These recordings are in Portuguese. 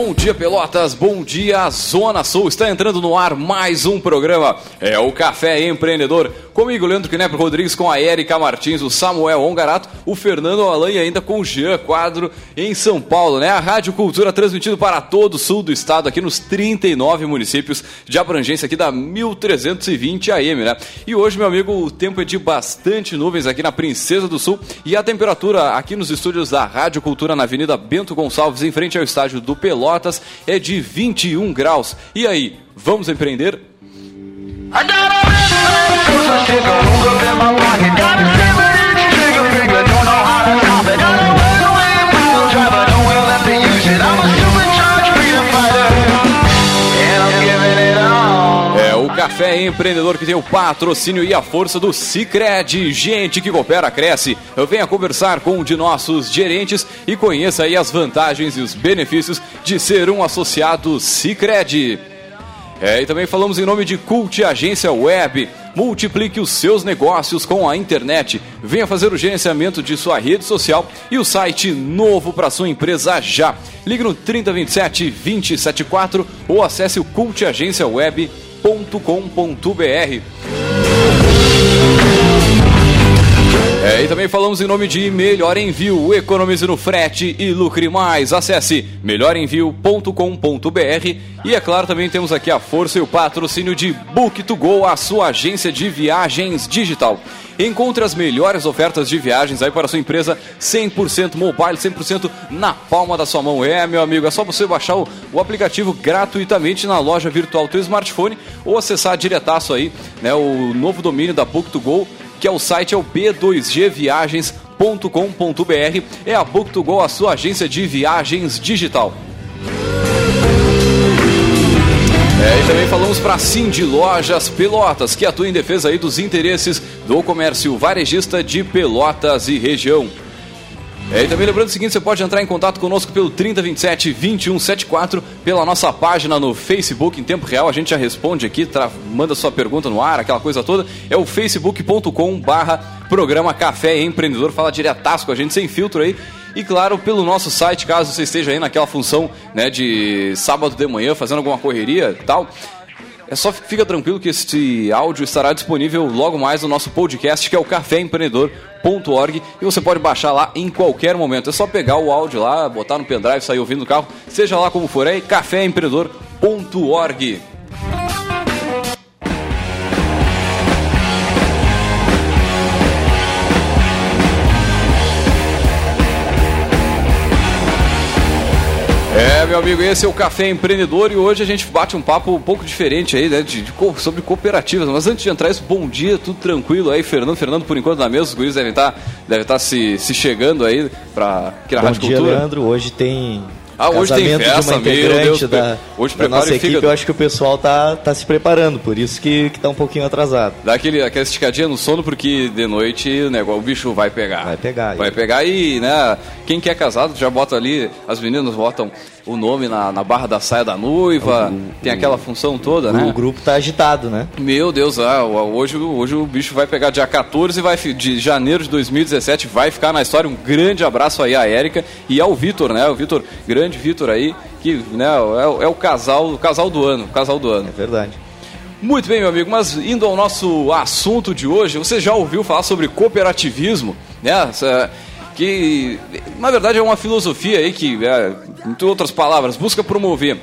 Bom dia, Pelotas. Bom dia, Zona Sul. Está entrando no ar mais um programa. É o Café Empreendedor. Comigo, Leandro Knepper Rodrigues, com a Erika Martins, o Samuel Ongarato, o Fernando Alain e ainda com o Jean Quadro em São Paulo, né? A Rádio Cultura transmitido para todo o sul do estado, aqui nos 39 municípios de abrangência aqui da 1320 AM, né? E hoje, meu amigo, o tempo é de bastante nuvens aqui na Princesa do Sul e a temperatura aqui nos estúdios da Rádio Cultura na Avenida Bento Gonçalves, em frente ao estádio do Pelotas, é de 21 graus. E aí, vamos empreender? I É Café Empreendedor que tem o patrocínio e a força do Cicred. Gente que coopera, cresce. Venha conversar com um de nossos gerentes e conheça aí as vantagens e os benefícios de ser um associado Cicred. É, e também falamos em nome de Cult Agência Web. Multiplique os seus negócios com a internet. Venha fazer o gerenciamento de sua rede social e o site novo para sua empresa já. Ligue no 3027 274 ou acesse o cultagenciaweb.com.br. É, e também falamos em nome de Melhor Envio. Economize no frete e lucre mais. Acesse melhorenvio.com.br e é claro, também temos aqui a força e o patrocínio de Book2Go, a sua agência de viagens digital. Encontre as melhores ofertas de viagens aí para a sua empresa 100% mobile, 100% na palma da sua mão. É, meu amigo, é só você baixar o, o aplicativo gratuitamente na loja virtual do seu smartphone ou acessar diretaço aí, né, o novo domínio da Book2Go que é o site é o b2gviagens.com.br. É a Book2Go, a sua agência de viagens digital. É, e também falamos para Cindy Lojas Pelotas, que atua em defesa aí dos interesses do comércio varejista de Pelotas e região. É, e também lembrando o seguinte, você pode entrar em contato conosco pelo 3027 2174, pela nossa página no Facebook em tempo real, a gente já responde aqui, tra... manda sua pergunta no ar, aquela coisa toda. É o facebook.com barra programa Café Empreendedor, fala diretaço com a gente, sem filtro aí. E claro, pelo nosso site, caso você esteja aí naquela função né, de sábado de manhã, fazendo alguma correria e tal, é só fica tranquilo que este áudio estará disponível logo mais no nosso podcast, que é o caféempreendedor.org, e você pode baixar lá em qualquer momento. É só pegar o áudio lá, botar no pendrive, sair ouvindo no carro, seja lá como for aí, caféempreendedor.org. É, meu amigo, esse é o Café Empreendedor e hoje a gente bate um papo um pouco diferente aí, né, de, de, sobre cooperativas. Mas antes de entrar isso, bom dia, tudo tranquilo aí, Fernando. Fernando, por enquanto, na mesa, os guris devem estar, tá, devem estar tá se, se chegando aí para aqui na bom Rádio dia, Cultura. Leandro. Hoje tem ah, hoje tem festa, de uma integrante Deus, da, hoje da nossa equipe, eu acho que o pessoal tá, tá se preparando, por isso que, que tá um pouquinho atrasado. Dá aquele, aquela esticadinha no sono, porque de noite o negócio, o bicho vai pegar. Vai pegar. Vai pegar e, né, quem quer casado já bota ali, as meninas botam o nome na, na barra da saia da noiva, o, tem aquela função toda, o, né? O grupo tá agitado, né? Meu Deus, ah, hoje, hoje o bicho vai pegar dia 14 vai, de janeiro de 2017, vai ficar na história. Um grande abraço aí à Érica e ao Vitor, né? O Vitor, grande Vitor aí, que né, é, é o casal, o casal do ano, o casal do ano. É verdade. Muito bem, meu amigo, mas indo ao nosso assunto de hoje, você já ouviu falar sobre cooperativismo, né? Que na verdade é uma filosofia aí que, é, entre outras palavras, busca promover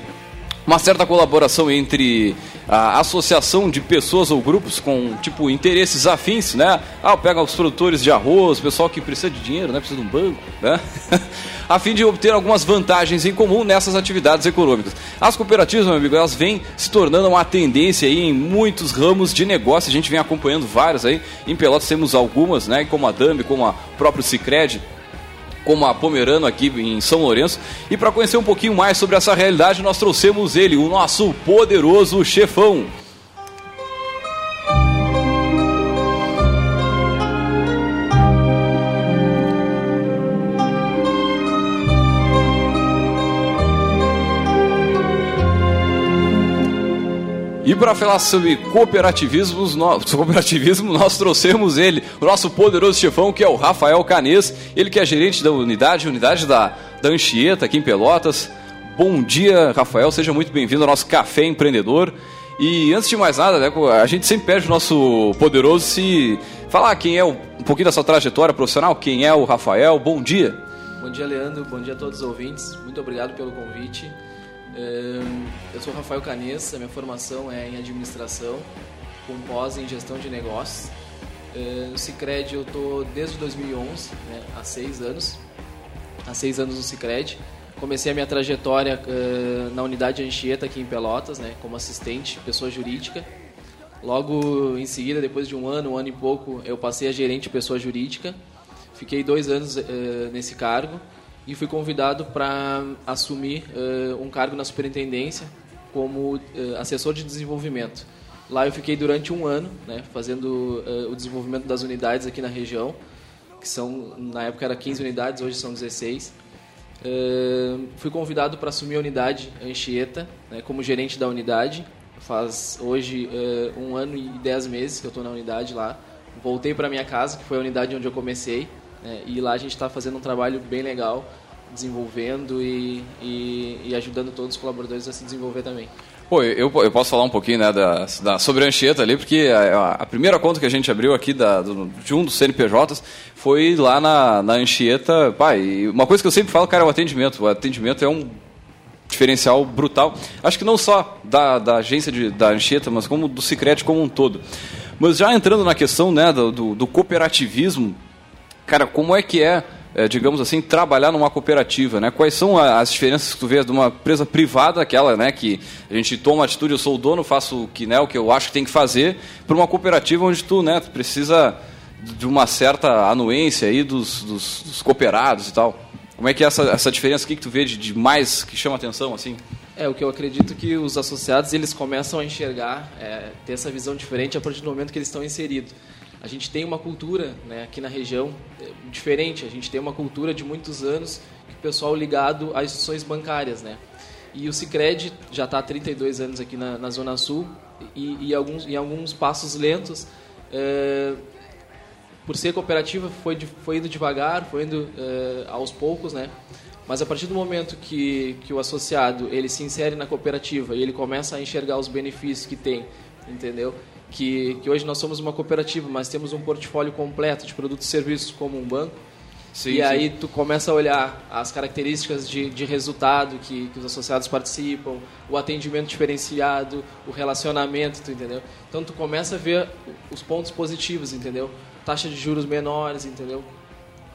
uma certa colaboração entre a associação de pessoas ou grupos com tipo interesses afins, né? Ah, pega os produtores de arroz, pessoal que precisa de dinheiro, né? Precisa de um banco, né? a fim de obter algumas vantagens em comum nessas atividades econômicas. As cooperativas, meu amigo, elas vêm se tornando uma tendência aí em muitos ramos de negócio. A gente vem acompanhando várias aí. Em Pelotas temos algumas, né? Como a Dambi, como a próprio Cicred como a Pomerano aqui em São Lourenço. E para conhecer um pouquinho mais sobre essa realidade, nós trouxemos ele, o nosso poderoso chefão. E para falar sobre cooperativismo, nós, cooperativismo, nós trouxemos ele, o nosso poderoso chefão, que é o Rafael Canês, ele que é gerente da unidade, unidade da, da Anchieta, aqui em Pelotas. bom dia, Rafael. Seja muito bem-vindo ao nosso Café Empreendedor. E antes de mais nada, né, a gente sempre pede o nosso poderoso se falar quem é um pouquinho da sua trajetória profissional, quem é o Rafael. Bom dia. Bom dia, Leandro. Bom dia a todos os ouvintes. Muito obrigado pelo convite. Eu sou Rafael Canessa, minha formação é em administração, com pós em gestão de negócios. No Cicred eu estou desde 2011, né, há seis anos. Há seis anos no Cicred. Comecei a minha trajetória na unidade Anchieta aqui em Pelotas, né, como assistente, pessoa jurídica. Logo em seguida, depois de um ano, um ano e pouco, eu passei a gerente pessoa jurídica. Fiquei dois anos nesse cargo e fui convidado para assumir uh, um cargo na superintendência como assessor de desenvolvimento. Lá eu fiquei durante um ano, né, fazendo o desenvolvimento das unidades aqui na região, que são na época era 15 unidades, hoje são 16 Uh, fui convidado para assumir a unidade Anchieta, né, como gerente da unidade. Faz hoje uh, um ano e dez meses que eu estou na unidade lá. Voltei para minha casa, que foi a unidade onde eu comecei, né, e lá a gente está fazendo um trabalho bem legal, desenvolvendo e, e, e ajudando todos os colaboradores a se desenvolver também. Pô, eu, eu posso falar um pouquinho né, da, da, sobre a Anchieta ali, porque a, a, primeira conta que a gente abriu aqui da, do, de um dos CNPJs foi lá na, na Anchieta. Pai, uma coisa que eu sempre falo, cara, é o atendimento. O atendimento é um diferencial brutal. Acho que não só da, da agência de, da Anchieta, mas como do Cicred como um todo. Mas já entrando na questão né, do, do cooperativismo, cara, como é que é é, digamos assim, trabalhar numa cooperativa, né? Quais são as diferenças que tu vês de uma empresa privada, aquela, né, que a gente toma atitude, eu sou o dono, faço o que, né, o que eu acho que tem que fazer, para uma cooperativa onde tu, né, tu precisa de uma certa anuência aí dos, dos, dos cooperados e tal. Como é que é essa, essa diferença? O que, que tu vê de, de mais que chama atenção, assim? É, o que eu acredito que os associados, eles começam a enxergar, é, ter essa visão diferente a partir do momento que eles estão inseridos a gente tem uma cultura né, aqui na região é, diferente. A gente tem uma cultura de muitos anos que o pessoal ligado às instituições bancárias, né? E o Cicred já está há 32 anos aqui na, na Zona Sul e, e alguns, em alguns passos lentos. É, por ser cooperativa, foi, foi indo devagar, foi indo é, aos poucos, né? Mas a partir do momento que, que o associado ele se insere na cooperativa e ele começa a enxergar os benefícios que tem, entendeu? Que, que hoje nós somos uma cooperativa, mas temos um portfólio completo de produtos e serviços como um banco. Sim, e sim. aí tu começa a olhar as características de, de resultado que, que os associados participam, o atendimento diferenciado, o relacionamento, tu entendeu? Então tu começa a ver os pontos positivos, entendeu? Taxa de juros menores, entendeu?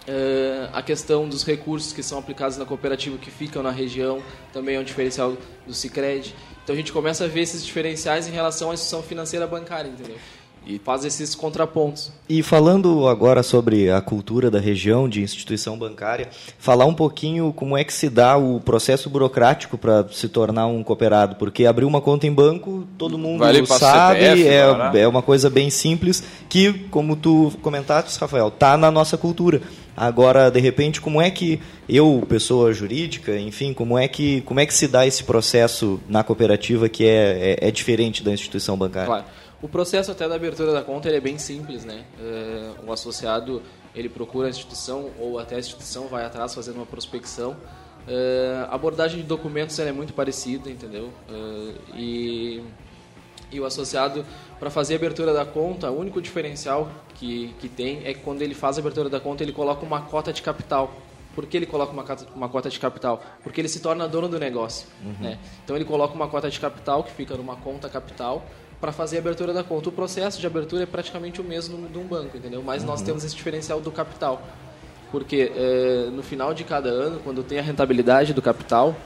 Uh, a questão dos recursos que são aplicados na cooperativa que ficam na região também é um diferencial do Cicred. Então a gente começa a ver esses diferenciais em relação à instituição financeira bancária, entendeu? E faz esses contrapontos. E falando agora sobre a cultura da região de instituição bancária, falar um pouquinho como é que se dá o processo burocrático para se tornar um cooperado, porque abrir uma conta em banco, todo mundo sabe, CPF, é, é uma coisa bem simples que, como tu comentaste, Rafael, está na nossa cultura. Agora, de repente, como é que eu, pessoa jurídica, enfim, como é que, como é que se dá esse processo na cooperativa que é, é, é diferente da instituição bancária? Claro. O processo até da abertura da conta é bem simples, né? É, o associado ele procura a instituição ou até a instituição vai atrás fazendo uma prospecção. É, a abordagem de documentos é muito parecida, entendeu? É, e, e o associado para fazer a abertura da conta, o único diferencial que, que tem é que quando ele faz a abertura da conta ele coloca uma cota de capital. Por que ele coloca uma, uma cota de capital? Porque ele se torna dono do negócio. Uhum. Né? Então ele coloca uma cota de capital que fica numa conta capital para fazer a abertura da conta. O processo de abertura é praticamente o mesmo de um banco, entendeu? Mas uhum. nós temos esse diferencial do capital. Porque é, no final de cada ano, quando tem a rentabilidade do capital,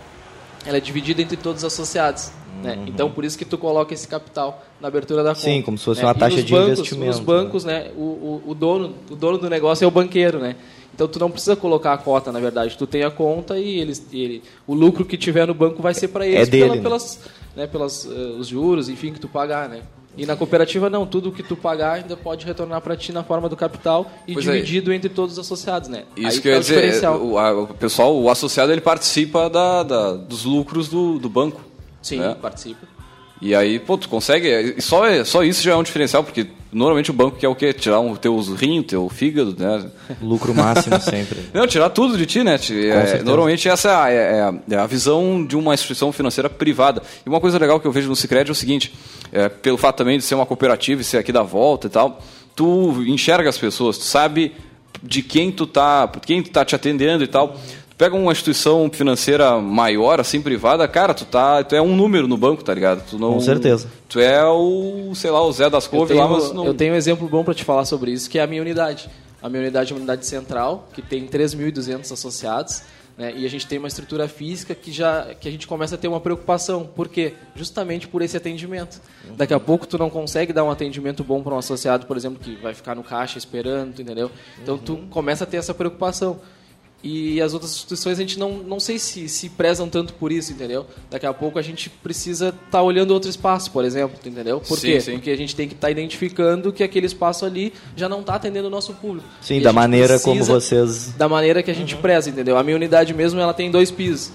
ela é dividida entre todos os associados. Né? Uhum. Então, por isso que tu coloca esse capital na abertura da conta. Sim, como se fosse né? uma taxa de bancos, investimento. Os bancos, né? né? O, o, o, dono, o dono do negócio é o banqueiro, né? Então, tu não precisa colocar a cota, na verdade. Tu tem a conta e eles, ele, o lucro que tiver no banco vai ser para eles é dele, pela, né? pelas, né? pelas, uh, os juros, enfim, que tu pagar, né? E na cooperativa não, tudo que tu pagar ainda pode retornar para ti na forma do capital e pois é. dividido é. entre todos os associados, né? Isso Aí quer tá dizer, o, a, o, pessoal, o associado ele participa da, da dos lucros do, do banco. Sim, né? participa. E aí, pô, tu consegue. Só, só isso já é um diferencial, porque Normalmente o banco quer o quê? Tirar o teus rins, teu fígado, né? Lucro máximo sempre. Não, tirar tudo de ti, né? É, normalmente essa é, é, é, a visão de uma instituição financeira privada. E uma coisa legal que eu vejo no Cicred é o seguinte, é, pelo fato também de ser uma cooperativa e ser aqui da volta e tal, tu enxerga as pessoas, tu sabe de quem tu tá, quem tu tá te atendendo e tal. Tu pega uma instituição financeira maior, assim, privada, cara, tu, tá, tu é um número no banco, tá ligado? Tu não, Com certeza. Tu é o, sei lá, o Zé das Couves lá, mas não... Eu tenho um exemplo bom para te falar sobre isso, que é a minha unidade. A minha unidade é uma unidade central, que tem 3.200 associados, né? E a gente tem uma estrutura física que já que a gente começa a ter uma preocupação. Por quê? Justamente por esse atendimento. Daqui a pouco tu não consegue dar um atendimento bom para um associado, por exemplo, que vai ficar no caixa esperando, entendeu? Então tu começa a ter essa preocupação. E as outras instituições a gente não, não sei se se prezam tanto por isso, entendeu? Daqui a pouco a gente precisa estar tá olhando outro espaço, por exemplo, entendeu? Por sim, quê? Sim. Porque a gente tem que estar tá identificando que aquele espaço ali já não está atendendo o nosso público. Sim, da maneira como vocês... Da maneira que a gente uhum. preza, entendeu? A minha unidade mesmo, ela tem dois pisos.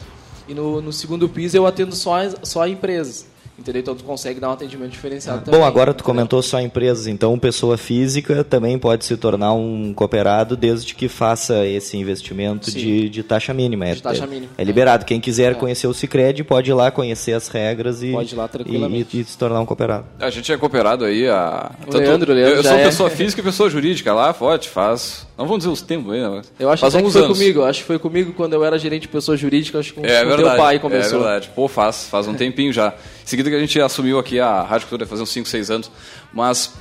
E no, no segundo piso eu atendo só, só empresas. Entendeu? Então tu consegue dar um atendimento diferenciado também. Bom, agora tu comentou só empresas, então pessoa física também pode se tornar um cooperado desde que faça esse investimento de, de, taxa mínima. De é, taxa mínima. É, é liberado. Quem quiser é. conhecer o Cicred pode ir lá conhecer as regras e, pode ir lá tranquilamente. E, e, se tornar um cooperado. A gente é cooperado aí a. O Leandro, Leandro eu, eu sou é. pessoa física e pessoa jurídica lá, pode, faz. Não vamos dizer os tempos aí, né? Eu acho faz que foi anos. comigo. Acho que foi comigo quando eu era gerente de pessoa jurídica, acho que com, é, com verdade, teu pai começou. É verdade. Pô, faz, faz um tempinho já. Em seguida que a gente assumiu aqui a Rádio Cultura, faz uns 5, 6 anos. Mas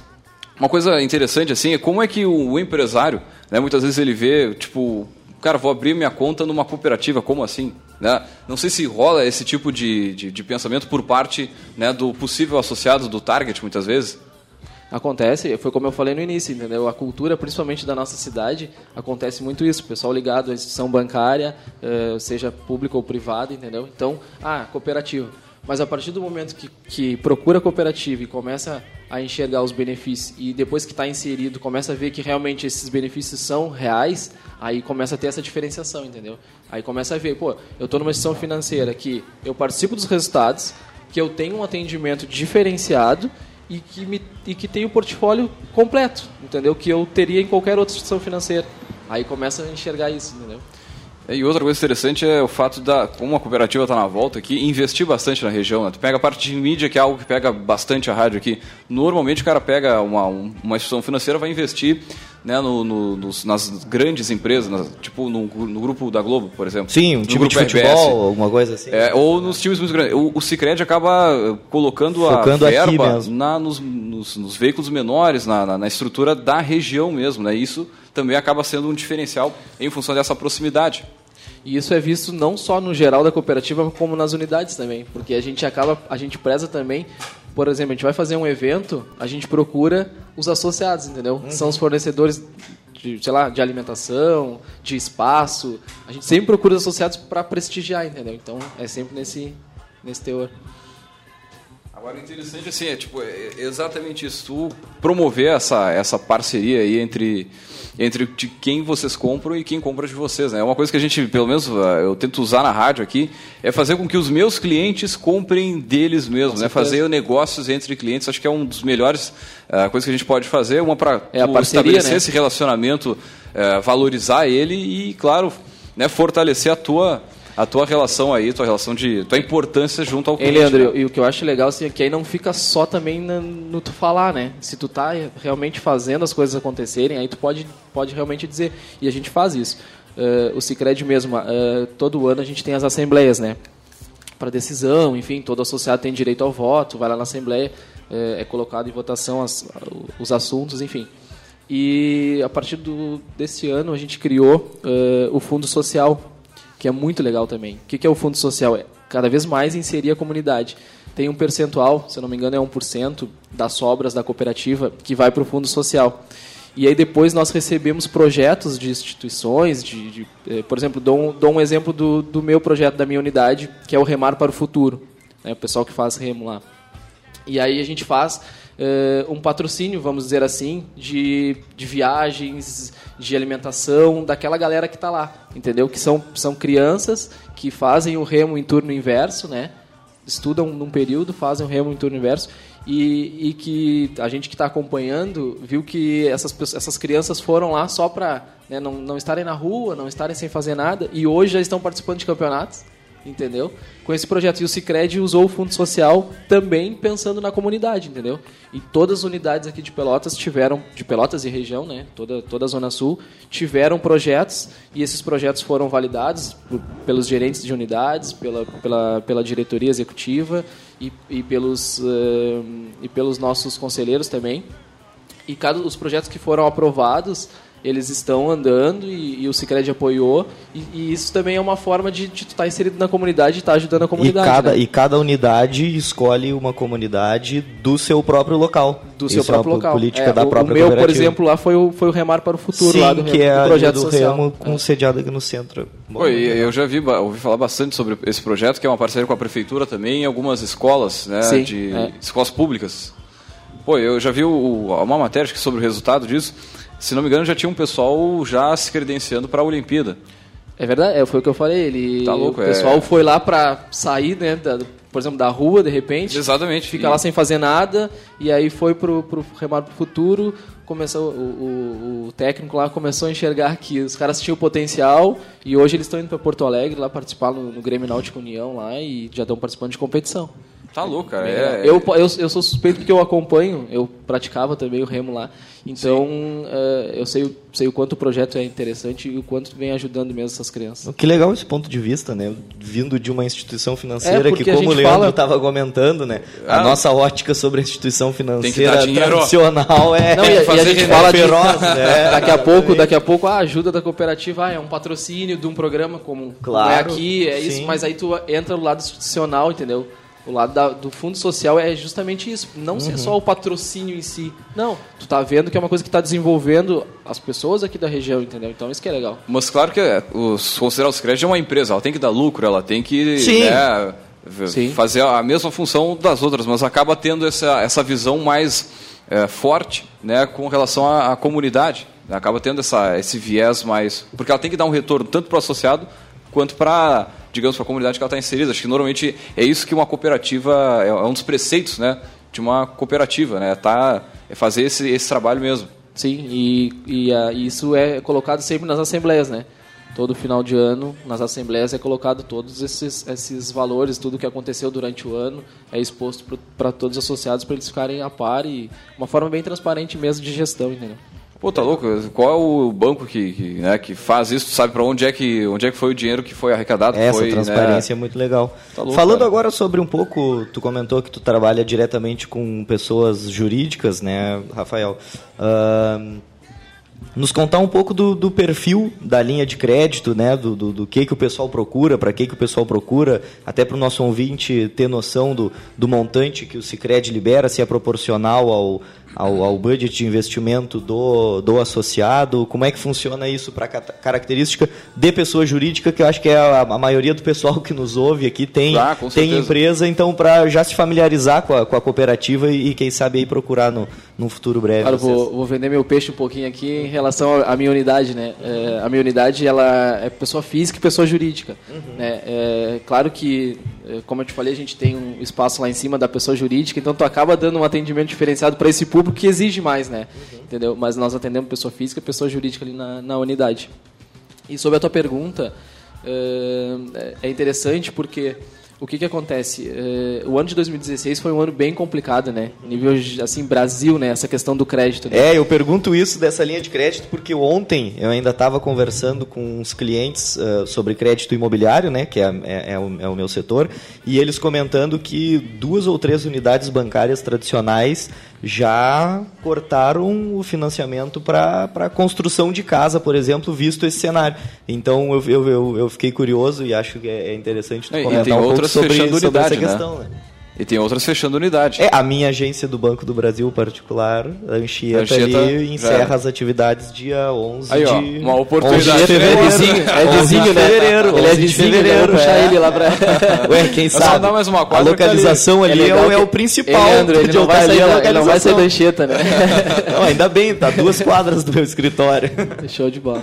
uma coisa interessante assim é como é que o, empresário, né, muitas vezes ele vê, tipo, cara, vou abrir minha conta numa cooperativa, como assim? Né? Não sei se rola esse tipo de, de, de pensamento por parte né, do possível associado do target, muitas vezes. Acontece, foi como eu falei no início, entendeu? A cultura, principalmente da nossa cidade, acontece muito isso. O pessoal ligado à instituição bancária, eh, seja pública ou privada, entendeu? Então, ah, cooperativa mas a partir do momento que, que procura cooperativa e começa a enxergar os benefícios e depois que está inserido começa a ver que realmente esses benefícios são reais, aí começa a ter essa diferenciação, entendeu? Aí começa a ver, pô, eu estou numa instituição financeira que eu participo dos resultados, que eu tenho um atendimento diferenciado e que, me, e que tem o portfólio completo, entendeu? Que eu teria em qualquer outra instituição financeira. Aí começa a enxergar isso, entendeu? É, e outra coisa interessante é o fato da, como a cooperativa está na volta aqui, investir bastante na região. Né? Tu pega a parte de mídia, que é algo que pega bastante a rádio aqui. Normalmente o cara pega uma, uma instituição financeira vai investir né, no, no, nos, nas grandes empresas, nas, tipo no, no, grupo da Globo, por exemplo. Sim, um time de futebol, RBS, alguma coisa assim. É, ou nos times muito grandes. O, o Cicred acaba colocando Focando a verba na, nos, nos, nos, veículos menores, na, na, na, estrutura da região mesmo. Né? Isso também acaba sendo um diferencial em função dessa proximidade. E isso é visto não só no geral da cooperativa, como nas unidades também, porque a gente acaba, a gente preza também, por exemplo, a gente vai fazer um evento, a gente procura os associados, entendeu? Uhum. São os fornecedores de, sei lá, de alimentação, de espaço. A gente sempre procura os associados para prestigiar, entendeu? Então é sempre nesse nesse teor. Agora, o interessante assim, é tipo, é exatamente isso, tu promover essa, essa parceria aí entre entre de quem vocês compram e quem compra de vocês. Né? É uma coisa que a gente, pelo menos ah, eu tento usar na rádio aqui, é fazer com que os meus clientes comprem deles mesmos, né? fazer negócios entre clientes. Acho que é um dos melhores uh, coisas que a gente pode fazer, uma para é estabelecer né? esse relacionamento, uh, valorizar ele e, claro, né, fortalecer a tua a tua relação aí, tua relação de. tua importância junto ao cliente. Ei, Leandro, né? e o que eu acho legal assim, é que aí não fica só também no, no tu falar, né? Se tu tá realmente fazendo as coisas acontecerem, aí tu pode, pode realmente dizer. E a gente faz isso. Uh, o Cicred mesmo, uh, todo ano a gente tem as assembleias, né? Para decisão, enfim, todo associado tem direito ao voto, vai lá na assembleia, uh, é colocado em votação as, os assuntos, enfim. E a partir do, desse ano a gente criou o Fundo Social que é muito legal também. O que é o fundo social? É cada vez mais inserir a comunidade. Tem um percentual, se eu não me engano é 1% das sobras da cooperativa que vai para o fundo social. E aí depois nós recebemos projetos de instituições, de, de eh, por exemplo, dou um, dou um exemplo do, do, meu projeto, da minha unidade, que é o Remar para o Futuro. Né, o pessoal que faz remo lá. E aí a gente faz uh, um patrocínio, vamos dizer assim, de, de viagens, de alimentação daquela galera que está lá, entendeu? Que são, são crianças que fazem o remo em turno inverso, né? Estudam num período, fazem o remo em turno inverso e, e que a gente que está acompanhando viu que essas, essas crianças foram lá só para né, não, não estarem na rua, não estarem sem fazer nada, e hoje já estão participando de campeonatos entendeu? Com esse projeto. E o Cicred usou o Fundo Social também pensando na comunidade, entendeu? E todas as unidades aqui de Pelotas tiveram, de Pelotas e região, né? Toda, toda a Zona Sul, tiveram projetos e esses projetos foram validados por, pelos gerentes de unidades, pela, pela, pela diretoria executiva e, e, pelos, uh, e pelos nossos conselheiros também. E cada os projetos que foram aprovados eles estão andando e, e o Cicred apoiou e, e, isso também é uma forma de, de tu estar tá inserido na comunidade e estar tá ajudando a comunidade. E cada, né? e cada unidade escolhe uma comunidade do seu próprio local. Do isso seu próprio é local. política é, da o, própria O meu, por exemplo, lá foi o, foi o Remar para o Futuro, Sim, lá do, que é do projeto do social. Remo com é. sediado aqui no centro. Bom, eu já vi, ouvi falar bastante sobre esse projeto, que é uma parceria com a prefeitura também, em algumas escolas, né, Sim, de é. escolas públicas. Pô, eu já vi o, uma matéria sobre o resultado disso se não me engano, já tinha um pessoal já se credenciando para a Olimpíada. É verdade, é, foi o que eu falei. Ele, tá louco, o pessoal é... foi lá para sair, né, da, por exemplo, da rua, de repente. Exatamente. Fica e... lá sem fazer nada, e aí foi pro, pro Remar pro Futuro, começou, o, o, o, técnico lá começou a enxergar que os caras tinham potencial, e hoje eles estão indo para Porto Alegre, lá participar no, no Grêmio Náutico União, lá, e já estão participando de competição. Tá louco, cara. É, eu, eu, eu sou suspeito porque eu acompanho, eu praticava também o remo lá. Então, uh, eu sei, sei o quanto o projeto é interessante e o quanto vem ajudando mesmo essas crianças. Que legal esse ponto de vista, né? Vindo de uma instituição financeira é que, como o Leandro fala... estava comentando, né? A Ah, nossa ótica sobre a instituição financeira tradicional é, Não, e, a- e a fazer gente fala de, feroz, né? daqui a pouco, daqui a pouco a ajuda da cooperativa ah, é um patrocínio de um programa como, como é Claro, aqui, é isso, sim. mas aí tu entra no lado institucional, entendeu? O lado da- do fundo social é justamente isso, não Uhum. ser só o patrocínio em si. Não, tu tá vendo que é uma coisa que está desenvolvendo as pessoas aqui da região, entendeu? Então isso que é legal. Mas claro que é, os, considerar os créditos é uma empresa, ela tem que dar lucro, ela tem que Sim. né, Sim. fazer a mesma função das outras, mas acaba tendo essa, essa visão mais é, forte né, com relação à, à comunidade. Acaba tendo essa, esse viés mais. Porque ela tem que dar um retorno tanto para o associado quanto para, digamos, para a comunidade que ela está inserida. Acho que normalmente é isso que uma cooperativa. É, é um dos preceitos né, de uma cooperativa, né? Tá, é fazer esse, esse trabalho mesmo. Sim, e, e isso é colocado sempre nas assembleias, né? Todo final de ano, nas assembleias, é colocado todos esses, esses valores, tudo que aconteceu durante o ano, é exposto para todos os associados para eles ficarem a par e uma forma bem transparente mesmo de gestão, entendeu? Pô, tá louco? Qual é o banco que, que, né, que faz isso? Tu sabe para onde é que onde é que foi o dinheiro que foi arrecadado? Essa foi, transparência é muito legal. Tá louco, Falando cara. agora sobre um pouco, tu comentou que tu trabalha diretamente com pessoas jurídicas, né, Rafael? Ahn, nos contar um pouco do, do perfil da linha de crédito, né? Do, do, do que, que o pessoal procura, para que, que o pessoal procura, até para o nosso ouvinte ter noção do, do montante que o Cicred libera, se é proporcional ao, ao, ao budget de investimento do, do associado, como é que funciona isso para característica de pessoa jurídica, que eu acho que é a, a maioria do pessoal que nos ouve aqui tem, Ah, tem empresa, então para já se familiarizar com a, com a cooperativa e, e quem sabe aí procurar no, num futuro breve. Claro, vou, vou vender meu peixe um pouquinho aqui em relação à minha unidade, né? É, a minha unidade, ela é pessoa física e pessoa jurídica. Né? É, claro que, como eu te falei, a gente tem um espaço lá em cima da pessoa jurídica, então tu acaba dando um atendimento diferenciado para esse público que exige mais, né? Entendeu? Mas nós atendemos pessoa física e pessoa jurídica ali na, na unidade. E sobre a tua pergunta, é, é interessante porque o que, que acontece? É, o ano de 2016 foi um ano bem complicado, né? Nível assim Brasil, né? Essa questão do crédito. Né? É, eu pergunto isso dessa linha de crédito porque ontem eu ainda estava conversando com uns clientes ah, sobre crédito imobiliário, né, que é, é- é o, é o meu setor, e eles comentando que duas ou três unidades bancárias tradicionais já cortaram o financiamento para a construção de casa, por exemplo, visto esse cenário. Então eu, eu, eu, fiquei curioso e acho que é é interessante tu É, e comentar tem um pouco sobre, sobre essa né? questão. Né? E tem outras fechando unidade. É, a minha agência do Banco do Brasil particular, a Anchieta, Anchieta, ali, encerra era. as atividades dia 11 Aí, ó, de... uma oportunidade. 11 de É fevereiro. vizinho, é 11 vizinho, de né? fevereiro, Ele é 11 de vizinho, fevereiro, né? Vou puxar é. ele lá pra... Ué, quem só sabe? dar mais uma a quadra localização É ali é, o, é o principal. Ei, Leandro, ele não, vai sair ali, é da, ele não vai sair da. Anchieta, né? Não, ainda bem, tá duas quadras do meu escritório. Show de bola.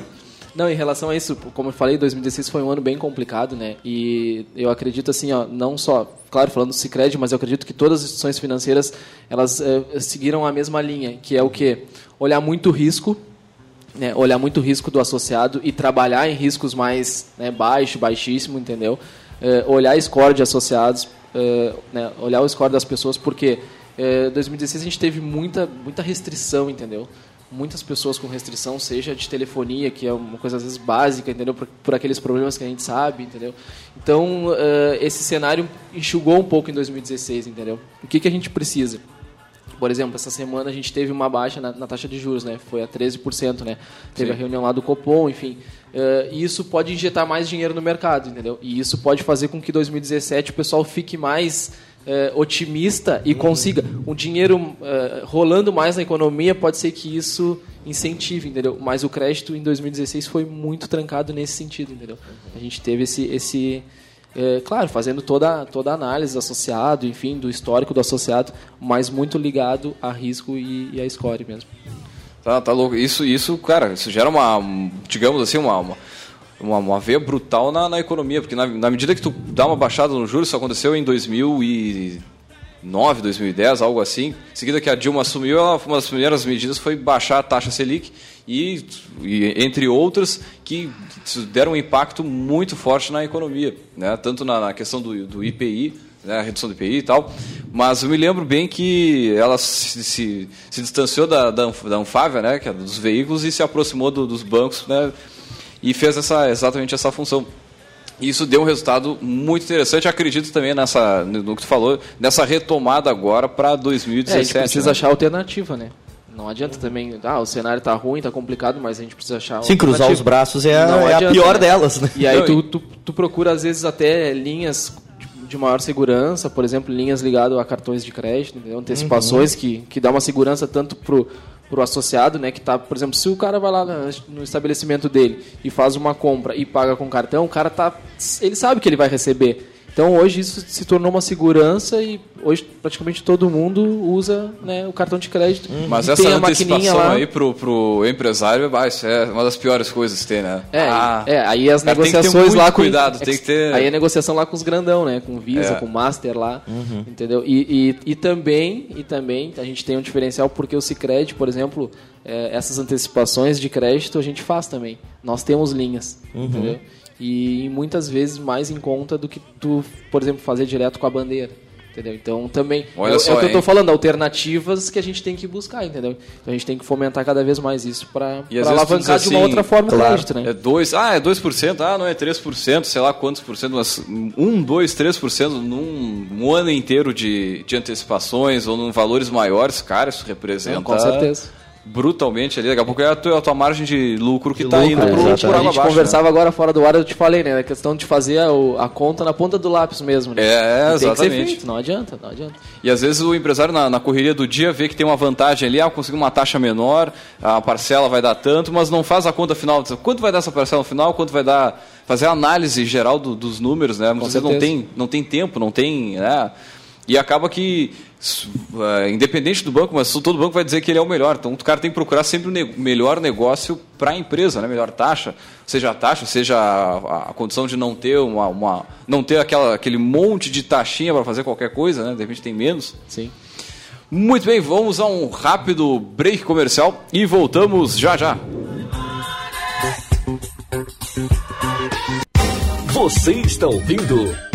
Não, em relação a isso, como eu falei, 2016 foi um ano bem complicado, né? E eu acredito assim, ó, não só, claro, falando do Sicredi, mas eu acredito que todas as instituições financeiras elas uh, seguiram a mesma linha, que é o quê? Olhar muito risco, né? olhar muito risco do associado e trabalhar em riscos mais né, baixo, baixíssimo, entendeu? Uh, olhar score de associados, uh, né? olhar o score das pessoas, porque em 2016 a gente teve muita, muita restrição, entendeu? Muitas pessoas com restrição, seja de telefonia, que é uma coisa às vezes básica, entendeu? Por, por aqueles problemas que a gente sabe, entendeu? Então, uh, esse cenário enxugou um pouco em 2016, entendeu? O que, que a gente precisa? Por exemplo, essa semana a gente teve uma baixa na, na taxa de juros, né? Foi a 13%, né? Teve Sim. a reunião lá do Copom, enfim. Uh, e isso pode injetar mais dinheiro no mercado, entendeu? E isso pode fazer com que 2017 o pessoal fique mais é, otimista e consiga um dinheiro é, rolando mais na economia, pode ser que isso incentive, entendeu? Mas o crédito em 2016 foi muito trancado nesse sentido, entendeu? A gente teve esse, esse é, claro, fazendo toda, toda a análise do associado, enfim, do histórico do associado, mas muito ligado a risco e, e a score mesmo. Tá, tá louco. Isso, isso, cara, isso gera uma, digamos assim, uma, uma uma, uma veia brutal na, na economia, porque na, na, medida que tu dá uma baixada no juros, isso aconteceu em 2009, 2010, algo assim. Em seguida que a Dilma assumiu, ela, uma das primeiras medidas foi baixar a taxa Selic e, e entre outras que deram um impacto muito forte na economia, né? tanto na, na questão do, do IPI, né? a redução do IPI e tal, mas eu me lembro bem que ela se, se, se distanciou da, da, da Anfávia, né? que é dos veículos, e se aproximou do, dos bancos, né? E fez essa, exatamente essa função. E isso deu um resultado muito interessante. Acredito também nessa, no que tu falou, nessa retomada agora para 2017. É, a gente precisa né? achar alternativa, né? Não adianta também, ah, o cenário está ruim, está complicado, mas a gente precisa achar. Sim, cruzar os braços é, a, é adianta, a pior né? delas, né? E aí tu, tu, tu, procura, às vezes, até linhas de maior segurança, por exemplo, linhas ligadas a cartões de crédito, antecipações uhum. que, que dá uma segurança tanto pro para o associado, né, que tá, por exemplo, se o cara vai lá no estabelecimento dele e faz uma compra e paga com cartão, o cara tá, ele sabe que ele vai receber. Então hoje isso se tornou uma segurança e hoje praticamente todo mundo usa né, o cartão de crédito. Uhum. Mas essa antecipação lá. aí pro, pro empresário, vai, isso é uma das piores coisas que tem, né? É, ah, é aí as negociações lá com cuidado, tem que ter aí a negociação lá com os grandão, né, com Visa, é. com Master lá, uhum. entendeu? E, e, e, também e também a gente tem um diferencial porque o Sicredi, por exemplo, é, essas antecipações de crédito a gente faz também. Nós temos linhas, uhum. entendeu? E muitas vezes mais em conta do que tu, por exemplo, fazer direto com a bandeira. Entendeu? Então também Olha é, só, é o que hein? eu estou falando, alternativas que a gente tem que buscar, entendeu? Então a gente tem que fomentar cada vez mais isso para alavancar de uma assim, outra forma claro, crédito, né? É dois, ah, é 2%, ah, não é 3%, sei lá quantos por cento, mas 1, 2, 3% num um ano inteiro de, de antecipações ou num valores maiores, cara, isso representa. Não, com certeza brutalmente ali. Daqui a pouco é a tua, a tua margem de lucro que está indo é, pro, por água A gente conversava né? agora fora do ar, eu te falei, né? A questão de fazer a, a conta na ponta do lápis mesmo, né? É, exatamente. Feito, não adianta, não adianta. E às vezes o empresário na, na, correria do dia vê que tem uma vantagem ali, ah, conseguir uma taxa menor, a parcela vai dar tanto, mas não faz a conta final. Quanto vai dar essa parcela no final? Quanto vai dar... Fazer a análise geral do, dos números, né? Muitas vezes não tem, não tem tempo, não tem... Né? E acaba que uh, independente do banco, mas todo banco vai dizer que ele é o melhor. Então o cara tem que procurar sempre o ne melhor negócio para a empresa, né? melhor taxa, seja a taxa, seja a, a condição de não ter uma, uma, não ter aquela, aquele monte de taxinha para fazer qualquer coisa, né? de repente tem menos. Sim. Muito bem, vamos a um rápido break comercial e voltamos já já. Você está ouvindo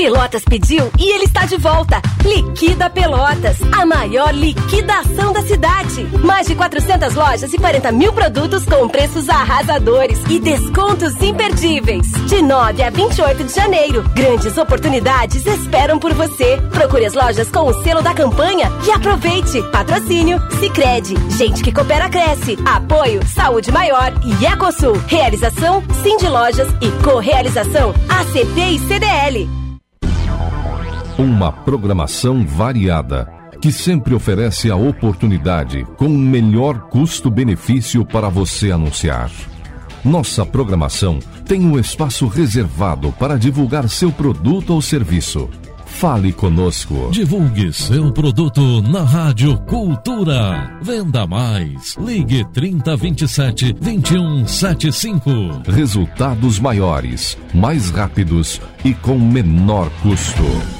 Pelotas pediu e ele está de volta. Liquida Pelotas, a maior liquidação da cidade. Mais de 400 lojas e 40 mil produtos com preços arrasadores e descontos imperdíveis. De 9 a 28 de janeiro, grandes oportunidades esperam por você. Procure as lojas com o selo da campanha e aproveite. Patrocínio Sicredi, gente que coopera cresce. Apoio Saúde Maior e Ecosul. Realização Cindy Lojas e co-realização ACP e CDL. Uma programação variada que sempre oferece a oportunidade com o melhor custo-benefício para você anunciar. Nossa programação tem um espaço reservado para divulgar seu produto ou serviço. Fale conosco. Divulgue seu produto na Rádio Cultura. Venda mais. Ligue 3027 2175. Resultados maiores, mais rápidos e com menor custo.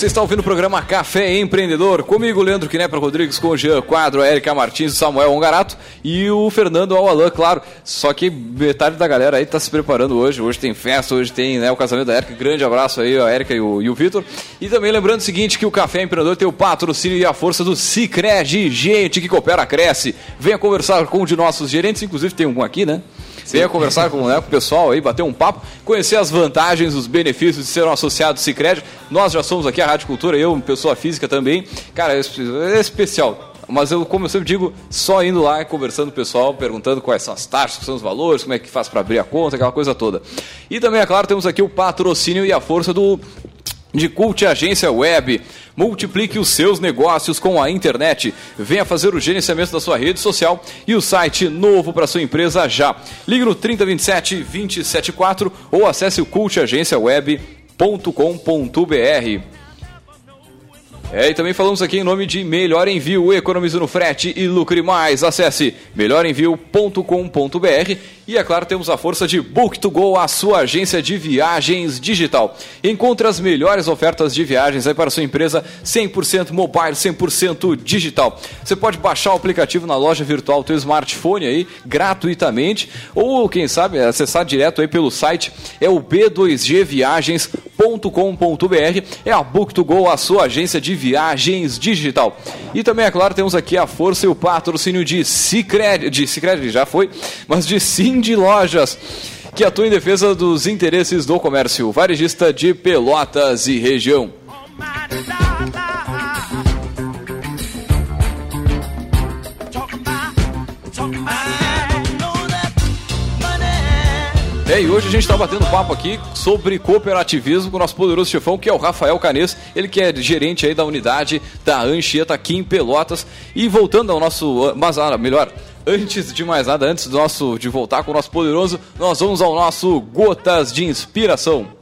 Você está ouvindo o programa Café Empreendedor. Comigo, Leandro Knepper Rodrigues, com o Jean Quadro, a Erika Martins, o Samuel Ongarato e o Fernando Alalan, claro. Só que metade da galera aí está se preparando hoje. Hoje tem festa, hoje tem né, o casamento da Erika. Grande abraço aí, a Erika e o, o Vitor. E também lembrando o seguinte, que o Café Empreendedor tem o patrocínio e a força do Cicred. Gente que coopera, cresce. Venha conversar com um de nossos gerentes, inclusive tem um aqui, né? Venha conversar com, né, com o pessoal aí, bater um papo, conhecer as vantagens, os benefícios de ser um associado do Cicred. Nós já somos aqui a Rádio Cultura, eu, pessoa física também. Cara, é, é especial. Mas eu, como eu sempre digo, só indo lá, conversando com o pessoal, perguntando quais são as taxas, quais são os valores, como é que faz para abrir a conta, aquela coisa toda. E também, é claro, temos aqui o patrocínio e a força do de Cult Agência Web. Multiplique os seus negócios com a internet. Venha fazer o gerenciamento da sua rede social e o site novo para sua empresa já. Ligue no 3027 274 ou acesse o cultagenciaweb.com.br. É, e também falamos aqui em nome de Melhor Envio, economize no frete e lucre mais. Acesse melhorenvio.com.br e, é claro, temos a força de Book2Go, a sua agência de viagens digital. Encontre as melhores ofertas de viagens aí para sua empresa 100% mobile, 100% digital. Você pode baixar o aplicativo na loja virtual do seu smartphone aí, gratuitamente, ou, quem sabe, acessar direto aí pelo site, é o b2gviagens.com.br. É a Book2Go, a sua agência de viagens digital. E também, é claro, temos aqui a força e o patrocínio de Cicred, de Cicred já foi, mas de Cindy Lojas, que atua em defesa dos interesses do comércio varejista de Pelotas e região. É, e hoje a gente está batendo papo aqui sobre cooperativismo com o nosso poderoso chefão, que é o Rafael Canês, ele que é gerente aí da unidade da Anchieta aqui em Pelotas. E voltando ao nosso, mas ah, melhor, antes de mais nada, antes do nosso de voltar com o nosso poderoso, nós vamos ao nosso Gotas de Inspiração.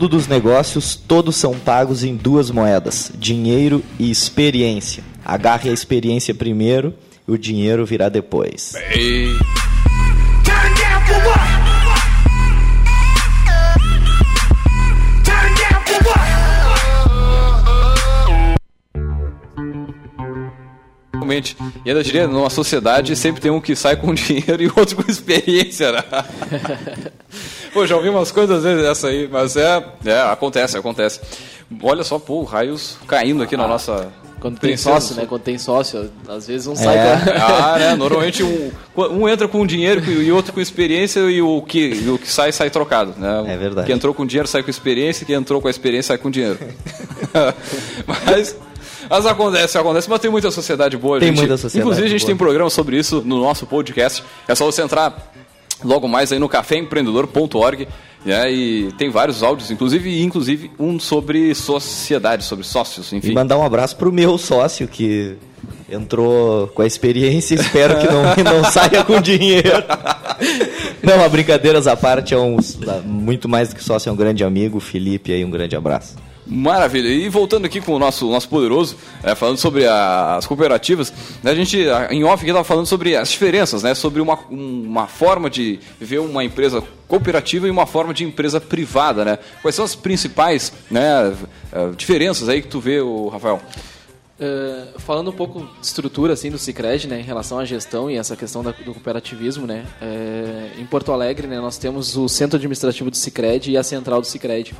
Mundo dos negócios, todos são pagos em duas moedas: dinheiro e experiência. Agarre a experiência primeiro e o dinheiro virá depois. What? Realmente. E ainda diria, numa sociedade sempre tem um que sai com dinheiro e outro com experiência, né? pô, já ouvi umas coisas às vezes essa aí, mas é, é acontece, acontece. Olha só, pô, raios caindo aqui na nossa. Quando tem princesa sócio, né? Quando tem sócio, às vezes um É. sai Ah, né? Normalmente um, um entra com dinheiro e outro com experiência e o que, e o que sai, sai trocado. Né? É verdade. Quem entrou com dinheiro sai com experiência, quem entrou com a experiência sai com dinheiro. mas, mas acontece, acontece, mas tem muita sociedade boa. Tem gente. muita sociedade Inclusive a gente boa. tem programa sobre isso no nosso podcast. É só você entrar logo mais aí no caféempreendedor.org né? e tem vários áudios, inclusive, inclusive um sobre sociedade, sobre sócios, enfim. E mandar um abraço pro meu sócio que entrou com a experiência. Espero que não, não saia com dinheiro. Não, a brincadeiras à parte, é um, muito mais do que sócio, é um grande amigo. Felipe aí, um grande abraço. Maravilha. E voltando aqui com o nosso, nosso poderoso, é, falando sobre a- as cooperativas, né, a gente, a- em off, estava falando sobre as diferenças, né, sobre uma, um- uma forma de ver uma empresa cooperativa e uma forma de empresa privada. Né? Quais são as principais né, eh, diferenças aí que tu vê, o Rafael? Eh, falando um pouco de estrutura assim do Sicredi, né, em relação à gestão e essa questão da- do cooperativismo, né, eh, em Porto Alegre, né, nós temos o centro administrativo do Sicredi e a central do Sicredi.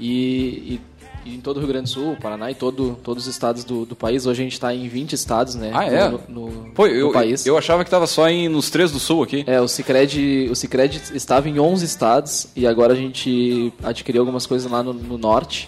E, e- e em todo o Rio Grande do Sul, Paraná e todo, todos os estados do, do país, hoje a gente está em 20 estados, né, Ah, é? no, no- Pô, no eu, país. eu achava que estava só em, nos três do sul aqui. É, o Cicred, o Cicred estava em 11 estados e agora a gente adquiriu algumas coisas lá no, no norte,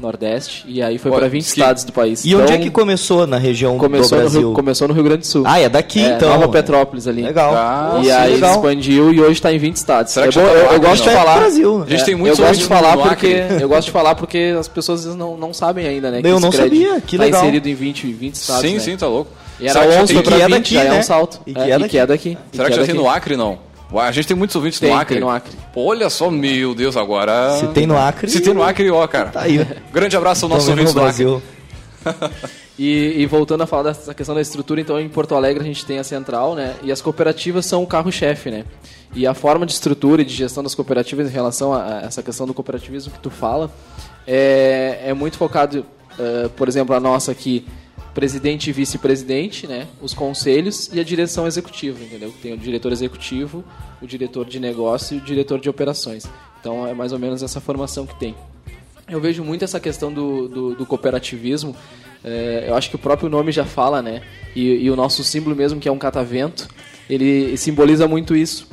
nordeste, e aí foi para 20 que- estados do país. E onde Então, é que começou na região começou do no, Brasil? Rio, começou no Rio Grande do Sul. Ah, é daqui É, então. Nova Petrópolis ali. Legal. Ah, e sim, aí legal. expandiu e hoje está em 20 estados. Será é que bom, já tá eu, no eu gosto de não? falar. Brasil. A gente É, tem muitos eu gosto de falar no porque eu gosto de falar porque as pessoas não, não sabem ainda, né? Eu não sabia, que tá legal. inserido em 20, 20 estados. sim, né? sim, tá louco. E era Será que já 11 tem- foi pra que é 20, daqui, já é né? um salto. E que É, é e daqui. que é daqui. Será que é já tem daqui. no Acre, não? Ué, A gente tem muitos ouvintes Tem, no Acre. tem no Acre. Pô, olha só, meu Deus, agora... Se tem no Acre, Se tem no Acre, ó, cara. Tá aí. Grande abraço ao nosso ouvinte no do Acre. Brasil. E, e voltando a falar dessa questão da estrutura, então em Porto Alegre a gente tem a central, né? E as cooperativas são o carro-chefe, né? E a forma de estrutura e de gestão das cooperativas em relação a, a essa questão do cooperativismo que tu fala é, é muito focado, eh, por exemplo, a nossa aqui, presidente e vice-presidente, né? Os conselhos e a direção executiva, entendeu? Tem o diretor executivo, o diretor de negócio e o diretor de operações. Então é mais ou menos essa formação que tem. Eu vejo muito essa questão do, do, do cooperativismo. É, eu acho que o próprio nome já fala, né? E, e o nosso símbolo mesmo, que é um catavento, ele simboliza muito isso.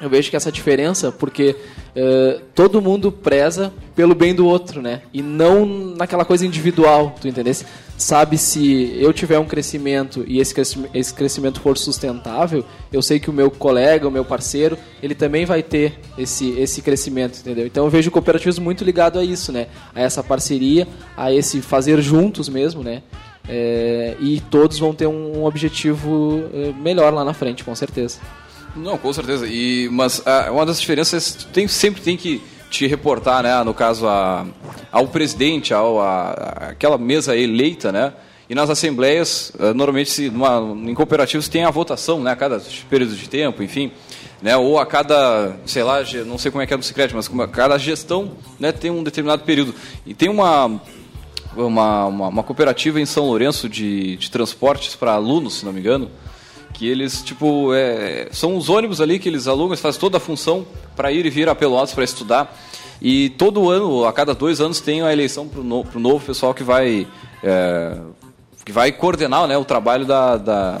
Eu vejo que essa diferença, porque é, todo mundo preza pelo bem do outro, né? E não naquela coisa individual, tu entendesse? Sabe, se eu tiver um crescimento e esse esse crescimento for sustentável, eu sei que o meu colega, o meu parceiro, ele também vai ter esse, esse crescimento, entendeu? Então eu vejo o cooperativismo muito ligado a isso, né? A essa parceria, a esse fazer juntos mesmo, né? É, e todos vão ter um, objetivo é, melhor lá na frente, com certeza. Não, com certeza. E, mas ah, uma das diferenças, tem, sempre tem que te reportar, né? No caso, a, ao presidente, ao, a, aquela mesa eleita, né? E nas assembleias, ah, normalmente, se, numa, em cooperativos, tem a votação, né? A cada período de tempo, enfim. Né, ou a cada, sei lá, não sei como é que é no secreto, mas a cada gestão né, tem um determinado período. E tem uma, uma, uma, uma cooperativa em São Lourenço de, de transportes para alunos, se não me engano, que eles, tipo, é, são os ônibus ali que eles alugam, eles fazem toda a função para ir e vir a Pelotas para estudar. E todo ano, a cada dois anos, tem a eleição para o no, novo pessoal que vai, é, que vai coordenar né, o trabalho da, da,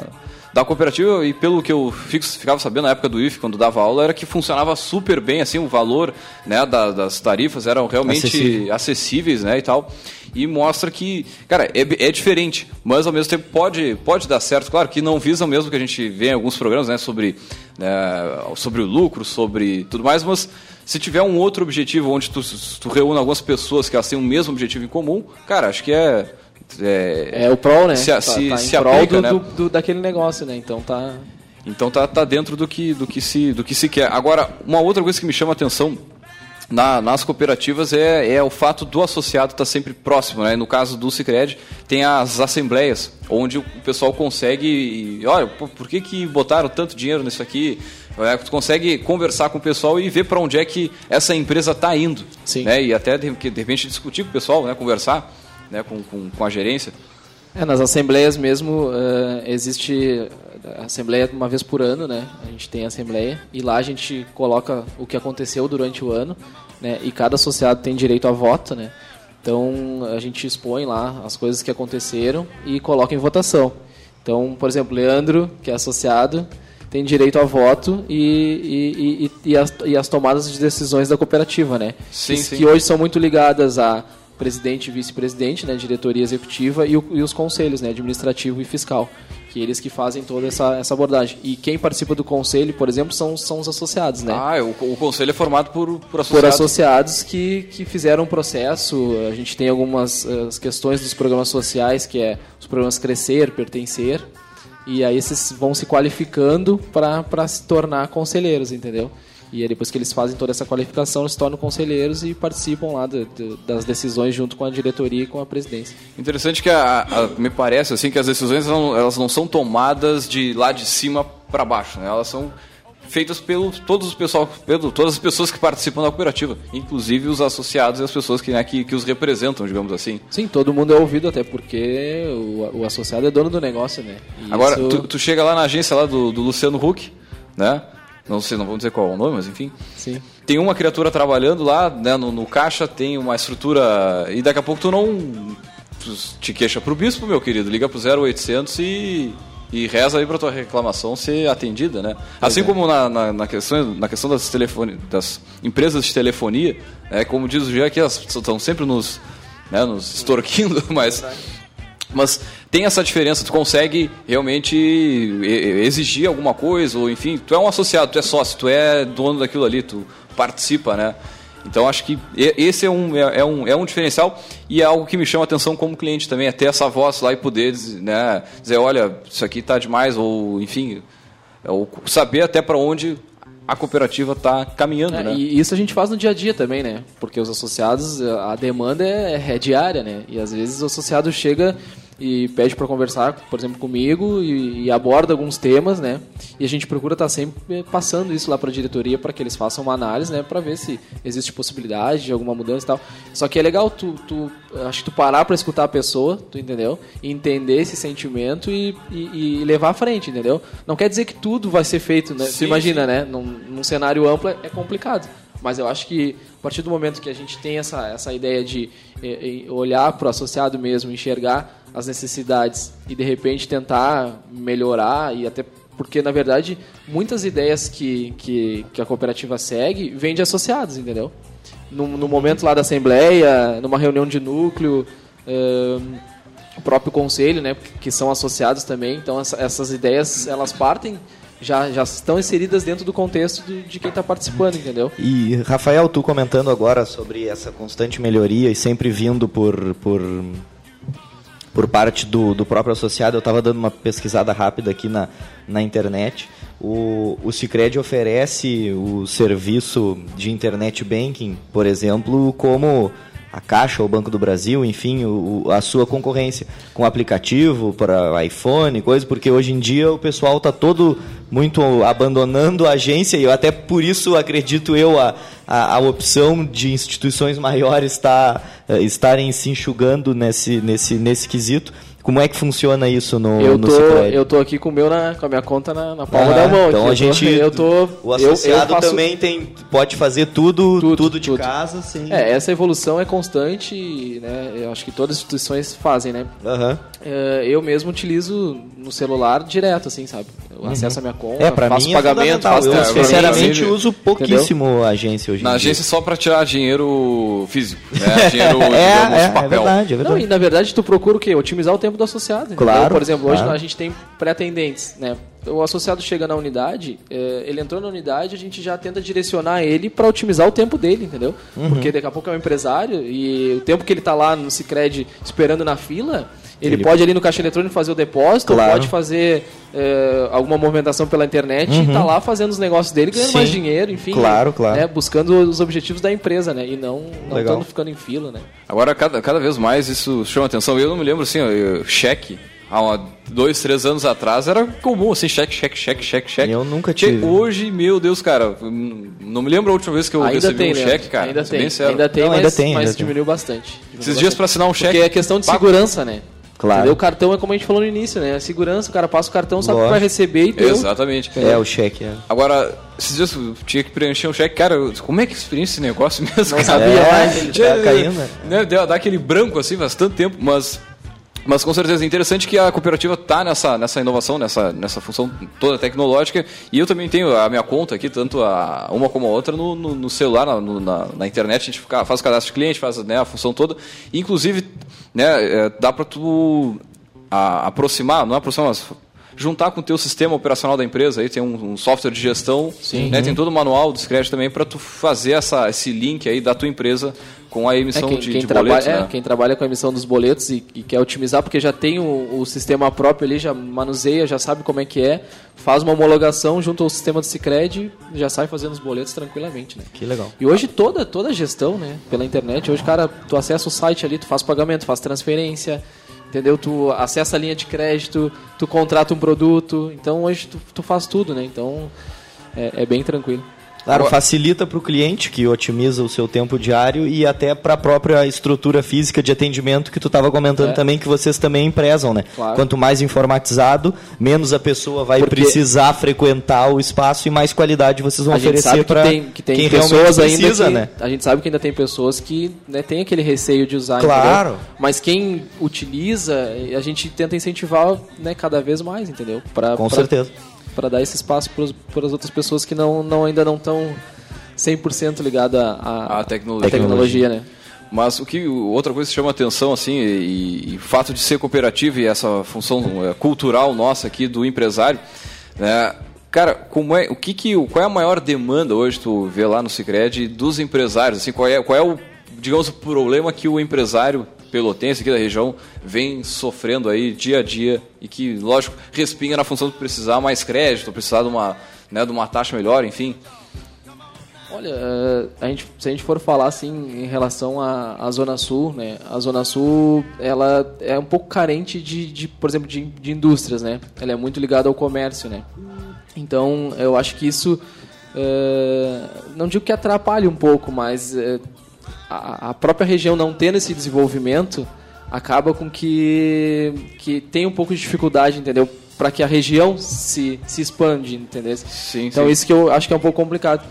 da cooperativa e pelo que eu ficava sabendo na época do IF, quando dava aula, era que funcionava super bem, assim, o valor né, da- das tarifas eram realmente Acessível. acessíveis, né, e tal. E mostra que, cara, é, é diferente, mas ao mesmo tempo pode, pode dar certo. Claro que não visam mesmo que a gente vê em alguns programas, né, sobre, né, sobre o lucro, sobre tudo mais, mas se tiver um outro objetivo onde tu, tu reúne algumas pessoas que elas têm o mesmo objetivo em comum, cara, acho que é... É, É o prol, né? Se, Tá- se, tá se prol aplica, do, né? do- do- daquele negócio, né? Então tá. Então tá, tá dentro do que, do, que se, do que se quer. Agora, uma outra coisa que me chama a atenção na- nas cooperativas é, é o fato do associado estar sempre próximo. Né? No caso do Cicred, tem as assembleias, onde o pessoal consegue. e, Olha, por que, que botaram tanto dinheiro nisso aqui? É, tu consegue conversar com o pessoal e ver para onde é que essa empresa está indo. Sim. Né? E até, de, de repente, discutir com o pessoal, né? conversar né? com, com, com a gerência. É, nas assembleias mesmo, eh, existe a assembleia uma vez por ano, né? A gente tem a assembleia e lá a gente coloca o que aconteceu durante o ano, né? E cada associado tem direito a voto, né? Então a gente expõe lá as coisas que aconteceram e coloca em votação. Então, por exemplo, Leandro, que é associado, tem direito a voto e, e, e, e, as, e as tomadas de decisões da cooperativa, né? Sim, que, sim. que hoje são muito ligadas a presidente e vice-presidente, né, diretoria executiva e, o- e os conselhos, né, administrativo e fiscal, que eles que fazem toda essa, essa abordagem. E quem participa do conselho, por exemplo, são, são os associados, né? Ah, o, o conselho é formado por, por por associados. associados que, que fizeram um processo. A gente tem algumas eh, questões dos programas sociais, que é os programas Crescer, Pertencer, e aí esses vão se qualificando para se tornar conselheiros, entendeu? E aí depois que eles fazem toda essa qualificação, eles se tornam conselheiros e participam lá do- do- das decisões junto com a diretoria e com a presidência. Interessante que a- a- me parece assim que as decisões não- elas não são tomadas de lá de cima para baixo, né? Elas são feitas pelo todos os pessoal, pelo, todas as pessoas que participam da cooperativa, inclusive os associados e as pessoas que, né, que, que os representam, digamos assim. Sim, todo mundo é ouvido, até porque o, o associado é dono do negócio, né? E Agora, isso- tu, tu chega lá na agência lá do, do Luciano Huck, né? Não sei, não vamos dizer qual é o nome, mas enfim. Sim. Tem uma criatura trabalhando lá, né, no, no caixa, tem uma estrutura. E daqui a pouco tu não tu te queixa pro bispo, meu querido. Liga pro 0800 e, e reza aí pra tua reclamação ser atendida, né? Assim como na, na, na questão, na questão das, telefone, das empresas de telefonia, né, como diz o Jean, que elas estão sempre nos, né, nos extorquindo, mas. Mas tem essa diferença, tu consegue realmente exigir alguma coisa, ou enfim, tu é um associado, tu é sócio, tu é dono daquilo ali, tu participa, né? Então acho que esse é um, é, é um, é um diferencial e é algo que me chama a atenção como cliente também, é ter essa voz lá e poder dizer, né, dizer, olha, isso aqui tá demais, ou enfim, é o- saber até para onde a cooperativa está caminhando, É, né? E isso a gente faz no dia a dia também, né? Porque os associados, a demanda é, é diária, né? E às vezes o associado chega e pede para conversar, por exemplo, comigo e, e aborda alguns temas, né? E a gente procura estar sempre passando isso lá para a diretoria para que eles façam uma análise, né? Para ver se existe possibilidade de alguma mudança e tal. Só que é legal tu, tu acho que tu parar para escutar a pessoa, tu entendeu? Entender esse sentimento e, e, e levar à frente, entendeu? Não quer dizer que tudo vai ser feito, né? Sim, tu imagina, sim. né? Num, num cenário amplo é- é complicado. Mas eu acho que a partir do momento que a gente tem essa, essa ideia de eh, eh, olhar para o associado mesmo, enxergar as necessidades e de repente tentar melhorar e até porque na verdade muitas ideias que, que, que a cooperativa segue vêm de associados, entendeu? No, no momento lá da assembleia, numa reunião de núcleo, o próprio conselho, né, que são associados também. Então essa- essas ideias elas partem já, já estão inseridas dentro do contexto do- de quem está participando, entendeu? E, Rafael, tu comentando agora sobre essa constante melhoria e sempre vindo por, por, por parte do, do próprio associado, eu estava dando uma pesquisada rápida aqui na, na internet. O, o Cicred oferece o serviço de internet banking, por exemplo, como a Caixa, o Banco do Brasil, enfim, o, a sua concorrência, com aplicativo para iPhone, coisa, porque hoje em dia o pessoal está todo muito abandonando a agência e eu até por isso acredito eu a, a, a opção de instituições maiores tá, eh, estarem se enxugando nesse, nesse, nesse quesito, Como é que funciona isso no, Eu no tô, Sicredi? eu tô aqui com, o meu na, com a minha conta na, na palma Ah, da mão. Então aqui. a Eu gente. tô, eu tô, o eu- eu associado faço- também tem, pode fazer tudo, tudo, Tudo, de tudo. casa, sim. É, essa evolução é constante, e, né? Eu acho que todas as instituições fazem, né? É, eu mesmo utilizo no celular direto, assim, sabe? Eu acesso a minha conta, É, pra faço mim é pagamento, faço Eu, transferência. sinceramente, Entendeu? uso pouquíssimo a agência hoje Na em dia. agência só pra tirar dinheiro físico, né? Dinheiro, é, digamos, é, é papel. verdade, é Não, verdade. e na verdade tu procura o quê? Otimizar o tempo do associado. Claro, Por exemplo, hoje claro. a gente tem pré-atendentes, né? O associado chega na unidade, é, ele entrou na unidade, a gente já tenta direcionar ele para otimizar o tempo dele, entendeu? Uhum. Porque daqui a pouco é um empresário e o tempo que ele tá lá no Cicred esperando na fila, ele, Ele- pode ali no caixa eletrônico fazer o depósito, Claro. pode fazer é, alguma movimentação pela internet e tá lá fazendo os negócios dele, ganhando Uhum. Sim. mais dinheiro, enfim. Claro, claro. né? Buscando os objetivos da empresa, né? E não, não Legal. tanto ficando em fila, né? Agora, cada, cada vez mais isso chama atenção. Eu não me lembro, assim, eu- cheque, há uma- dois, três anos atrás, era comum, assim, cheque, cheque, cheque, cheque, cheque. Eu nunca tive. Hoje, meu Deus, cara, não me lembro a última vez que eu ainda recebi tem, um né? cheque, cara. Ainda tem, ainda tem, Não, mas, ainda tem, mas ainda tem. diminuiu bastante. Diminuiu Esses dias bastante. pra assinar um cheque... Porque é questão de Pago. segurança, né? Claro. Entendeu? O cartão é como a gente falou no início, né? A segurança, o cara passa o cartão, sabe que Lógico. vai receber e deu. Exatamente. É, o cheque. É. Agora, esses dias eu tinha que preencher um cheque, cara, eu- como é que experiência esse negócio mesmo? Não sabia É, mais. Tinha- tá caindo, né? né, deu- dá aquele branco assim faz tanto tempo, mas mas com certeza é interessante que a cooperativa está nessa, nessa inovação, nessa, nessa função toda tecnológica. E eu também tenho a minha conta aqui, tanto a, uma como a outra, no, no, no celular, na, no- na, na internet. A gente fica, faz o cadastro de cliente, faz né, a função toda. Inclusive, né, é, dá para tu a- aproximar, não é aproximar, mas juntar com o teu sistema operacional da empresa. Aí tem um, um software de gestão, né, tem todo o manual do crédito também para tu fazer essa, esse link aí da tua empresa com a É, emissão quem, de, quem de trabalha, boletos. é, né? quem trabalha com a emissão dos boletos e, e quer otimizar, porque já tem o, o sistema próprio ali, já manuseia, já sabe como é que é, faz uma homologação junto ao sistema do Cicred e já sai fazendo os boletos tranquilamente, né? Que legal. E hoje toda, toda a gestão, né, pela internet, hoje, cara, tu acessa o site ali, tu faz pagamento, faz transferência, entendeu? Tu acessa a linha de crédito, tu contrata um produto, então hoje tu, tu faz tudo, né? Então é, é bem tranquilo. Claro, facilita para o cliente que otimiza o seu tempo diário e até para a própria estrutura física de atendimento que tu estava comentando É. também que vocês também prezam, né? Claro. Quanto mais informatizado, menos a pessoa vai Porque- precisar frequentar o espaço e mais qualidade vocês vão oferecer que para que tem quem pessoas realmente ainda precisa, que, né? a gente sabe que ainda tem pessoas que né, tem aquele receio de usar Claro. entendeu? mas quem utiliza a gente tenta incentivar né, cada vez mais entendeu para Com certeza. Para dar esse espaço para as outras pessoas que não, não ainda não estão 100% ligadas à tecnologia. à tecnologia né Mas o que outra coisa que chama atenção assim e, e o fato de ser cooperativa e essa função é, cultural nossa aqui do empresário, né? Cara, como é, o que que, qual é a maior demanda hoje tu vê lá no Sicredi dos empresários? Assim, qual é, qual é o, digamos, o problema que o empresário pelotense aqui da região vem sofrendo aí dia a dia e que, lógico, respinga na função de precisar mais crédito, precisar de uma, né, de uma taxa melhor, enfim. Olha, eh, a gente, se a gente for falar assim em relação à, à Zona Sul, né? A Zona Sul, ela é um pouco carente de, de por exemplo, de, de indústrias, né? Ela é muito ligada ao comércio, né? Então, eu acho que isso, eh, não digo que atrapalhe um pouco, mas eh, a, a própria região não tendo esse desenvolvimento acaba com que que tem um pouco de dificuldade, entendeu? Para que a região se, se expande, entendeu? Sim, então sim. isso que eu acho que é um pouco complicado.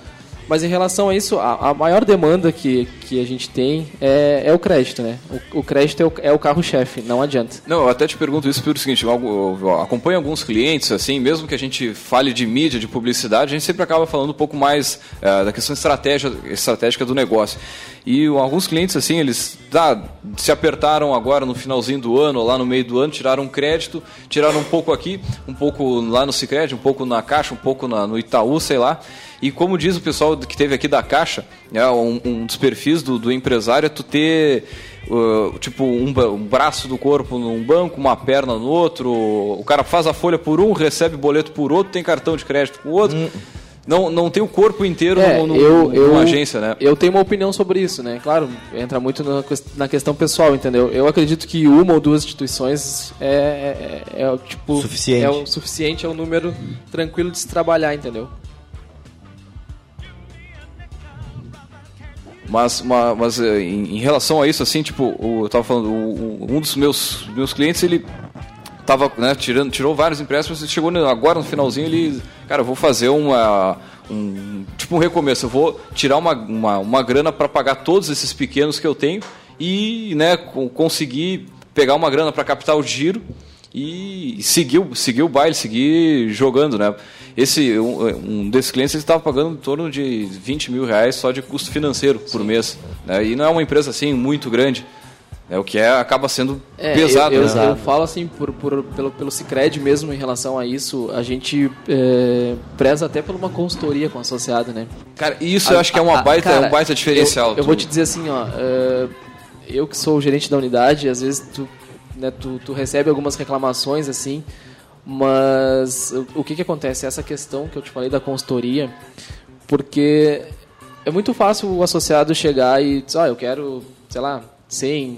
Mas em relação a isso, a, a maior demanda que, que a gente tem é, é o crédito, né? O, o crédito é o, é o carro-chefe, não adianta. Não, eu até te pergunto isso pelo seguinte, eu, acompanho alguns clientes, assim, mesmo que a gente fale de mídia, de publicidade, a gente sempre acaba falando um pouco mais eh, da questão estratégia, estratégica do negócio. E alguns clientes, assim, eles tá, se apertaram agora no finalzinho do ano, lá no meio do ano, tiraram um crédito, tiraram um pouco aqui, um pouco lá no Cicred, um pouco na Caixa, um pouco na- no Itaú, sei lá. E como diz o pessoal que teve aqui da Caixa, é, um, um dos perfis do, do empresário é tu ter uh, tipo um, um braço do corpo num banco, uma perna no outro. O cara faz a folha por um, recebe boleto por outro, tem cartão de crédito com o outro. Não, não tem o corpo inteiro É, no, no, eu, eu, numa agência, né? Eu tenho uma opinião sobre isso, né? Claro, entra muito na, na questão pessoal, entendeu? Eu acredito que uma ou duas instituições é, é, é o tipo Suficiente. é o suficiente, é o número tranquilo de se trabalhar, entendeu? Mas, ma- mas, eh, em, em relação a isso, assim, tipo, o- eu tava falando, o- um dos meus, meus clientes, ele tava né, tirando, tirou vários empréstimos e chegou agora no finalzinho ele, cara, eu vou fazer uma um tipo um recomeço, eu vou tirar uma, uma, uma grana para pagar todos esses pequenos que eu tenho e né, co- conseguir pegar uma grana para captar o giro e seguir, o- seguir o baile, seguir jogando, né? Esse, um, um desses clientes estava pagando em torno de 20 mil reais só de custo financeiro por mês, né? E não é uma empresa assim muito grande, é o que é acaba sendo É, pesado, eu, eu, né? eu falo assim, por, por- pelo, pelo Cicred mesmo em relação a isso, a gente é, preza até por uma consultoria com o associado, né? Cara, isso eu acho que é uma baita, é um baita diferencial. Eu, eu vou te dizer assim, ó, é, eu que sou o gerente da unidade, às vezes tu, né, tu, tu recebe algumas reclamações assim, mas o, que que acontece? Essa questão que eu te falei da consultoria, porque é muito fácil o associado chegar e dizer, ó, eu quero, sei lá, 100,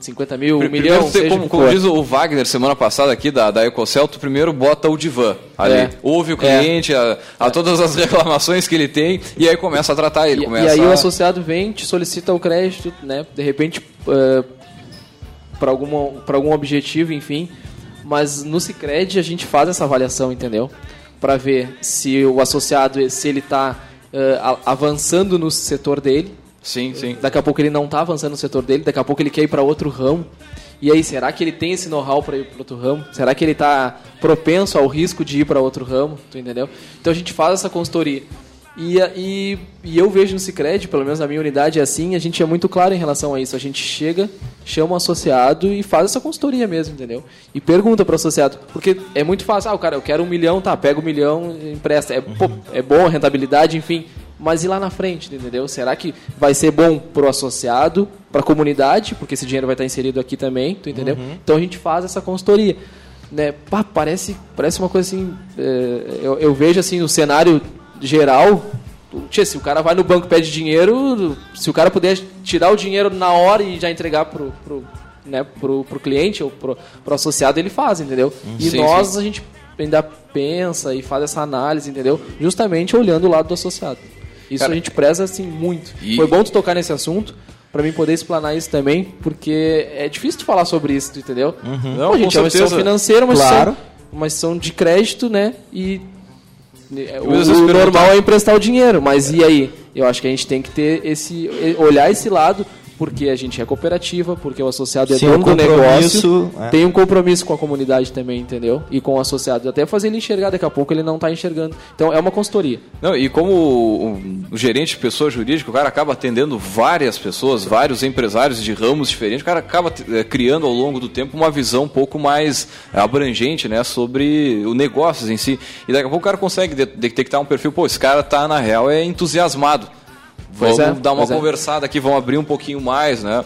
50 mil, um milhão, você, como, como diz o Wagner semana passada aqui da, da Ecocel, tu primeiro bota o divã ali. É. Ouve o cliente, a, a todas as reclamações que ele tem, e aí começa a tratar ele. E, começa e aí a... o associado vem, te solicita o crédito, né? De repente, alguma para algum objetivo, enfim. Mas no Cicred a gente faz essa avaliação, entendeu? Para ver se o associado, se ele está avançando no setor dele. Sim, sim. Daqui a pouco ele não está avançando no setor dele, daqui a pouco ele quer ir para outro ramo. E aí, será que ele tem esse know-how para ir para outro ramo? Será que ele está propenso ao risco de ir para outro ramo? Tu entendeu? Então a gente faz essa consultoria. E, a- e, e eu vejo no Cicred, pelo menos na minha unidade é assim, a gente é muito claro em relação a isso. A gente chega, chama o associado e faz essa consultoria mesmo, entendeu? E pergunta para o associado. Porque é muito fácil, ah, o cara, eu quero um milhão, tá, pega um milhão e empresta. É, pô, é bom a rentabilidade, enfim. Mas e lá na frente, entendeu? Será que vai ser bom pro associado, pra comunidade, porque esse dinheiro vai estar inserido aqui também, tu entendeu? Então a gente faz essa consultoria. Né? Pá, parece, parece uma coisa assim. é, eu, eu vejo assim, o cenário geral. Tchê, se o cara vai no banco e pede dinheiro, se o cara puder tirar o dinheiro na hora e já entregar pro, pro, né, pro, pro cliente ou pro, pro associado, ele faz, entendeu? E Sim, nós, sim. a gente ainda pensa e faz essa análise, entendeu? Justamente olhando o lado do associado. Isso Cara, a gente preza assim muito. e- Foi bom tu tocar nesse assunto para mim poder explanar isso também, porque é difícil tu falar sobre isso, entendeu? Não, Pô, gente, é uma instituição certeza. financeira, uma Claro. instituição, uma instituição de crédito, né? E o, vezes o perguntar- normal é emprestar o dinheiro, mas e aí? Eu acho que a gente tem que ter esse olhar esse lado, porque a gente é cooperativa, porque o associado é Sim, dono o do negócio, é. tem um compromisso com a comunidade também, entendeu? E com o associado, até fazer ele enxergar, daqui a pouco ele não está enxergando. Então é uma consultoria. Não, e como o, o gerente de pessoa jurídica, o cara acaba atendendo várias pessoas, vários empresários de ramos diferentes, o cara acaba eh, criando ao longo do tempo uma visão um pouco mais abrangente, né, sobre o negócio em si. E daqui a pouco o cara consegue de- detectar um perfil, pô, esse cara tá na real é entusiasmado. Pois Vamos é, dar uma é. conversada aqui, vamos abrir um pouquinho mais, né?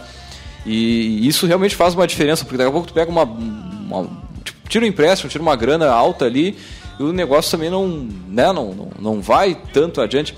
E isso realmente faz uma diferença, porque daqui a pouco tu pega uma. uma- tipo, tira um empréstimo, tira uma grana alta ali, e o negócio também não, né, não, não, não vai tanto adiante.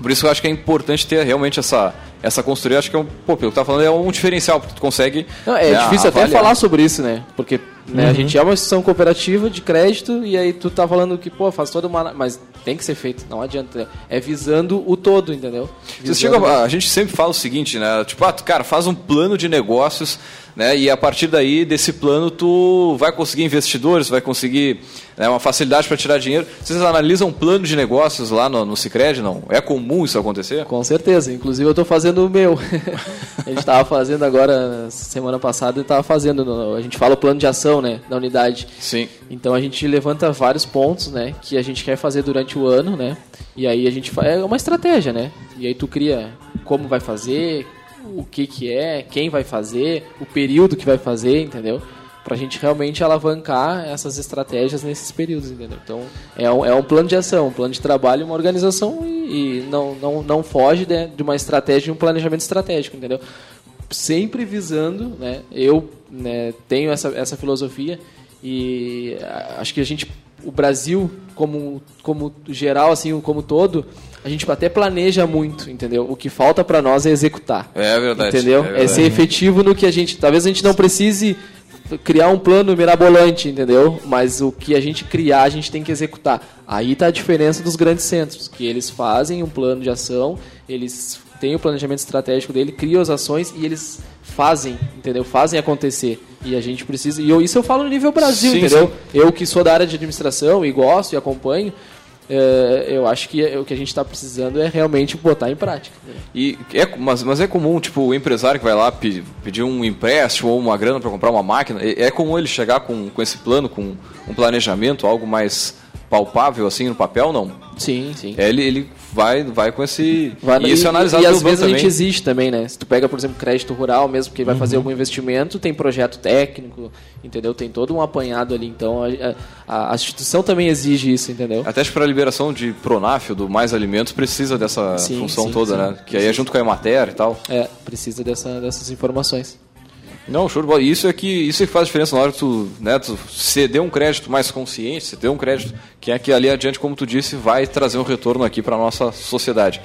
Por isso eu acho que é importante ter realmente essa, essa consultoria. Acho que é um, pô, pelo que tá falando, é um diferencial, porque tu consegue. Não, é né, difícil até avaliar. falar sobre isso, né? Porque né, a gente é uma instituição cooperativa de crédito e aí tu tá falando que, pô, faz toda uma. Mas tem que ser feito, não adianta. É visando o todo, entendeu? Visando- chega, a gente sempre fala o seguinte, né? Tipo, ah, cara, faz um plano de negócios, né? E a partir daí, desse plano, tu vai conseguir investidores, vai conseguir né, uma facilidade para tirar dinheiro. Vocês analisam um plano de negócios lá no, no Cicred, não? É comum isso acontecer? Com certeza, inclusive eu tô fazendo o meu. a gente tava fazendo agora, semana passada, eu tava fazendo, a gente fala o plano de ação, né, da unidade. Sim. Então a gente levanta vários pontos, né, que a gente quer fazer durante o ano, né? E aí a gente faz é uma estratégia, né? E aí tu cria como vai fazer, o que que é, quem vai fazer, o período que vai fazer, entendeu? Pra gente realmente alavancar essas estratégias nesses períodos, entendeu? Então é um, é um plano de ação, um plano de trabalho, uma organização e, e não, não, não foge né, de uma estratégia e um planejamento estratégico, entendeu? sempre visando, né? Eu né, tenho essa, essa filosofia e acho que a gente, o Brasil como como geral assim, como todo, a gente até planeja muito, entendeu? O que falta para nós é executar. É verdade. Entendeu? É, verdade. É ser efetivo no que a gente. Talvez a gente não precise criar um plano mirabolante, entendeu? Mas o que a gente criar, a gente tem que executar. Aí tá a diferença dos grandes centros, que eles fazem um plano de ação, eles têm o planejamento estratégico dele, criam as ações e eles fazem, entendeu? Fazem acontecer. E a gente precisa. E eu, isso eu falo no nível Brasil, Sim, entendeu? sim. Eu que sou da área de administração e gosto e acompanho, eu acho que o que a gente está precisando é realmente botar em prática. E é, mas, mas é comum, tipo, o empresário que vai lá pe- pedir um empréstimo ou uma grana para comprar uma máquina, é, é comum ele chegar com, com esse plano, com um planejamento, algo mais palpável assim no papel, não? Sim, sim. É, ele, ele vai, vai com esse. Vai- e isso é analisado e pelo às vezes a gente também. existe também, né? Se tu pega, por exemplo, crédito rural mesmo, que vai Uhum. fazer algum investimento, tem projeto técnico, entendeu? Tem todo um apanhado ali. Então a, a- a instituição também exige isso, entendeu? Até para a liberação de Pronaf, do Mais Alimentos, precisa dessa Sim, função sim, toda, sim. né? Que aí é junto com a Emater e tal. É, precisa dessa, dessas informações. Não, show de bola. Isso é que isso é que faz diferença na hora que tu, né, tu ceder um crédito mais consciente, ceder um crédito que é que ali adiante, como tu disse, vai trazer um retorno aqui para nossa sociedade.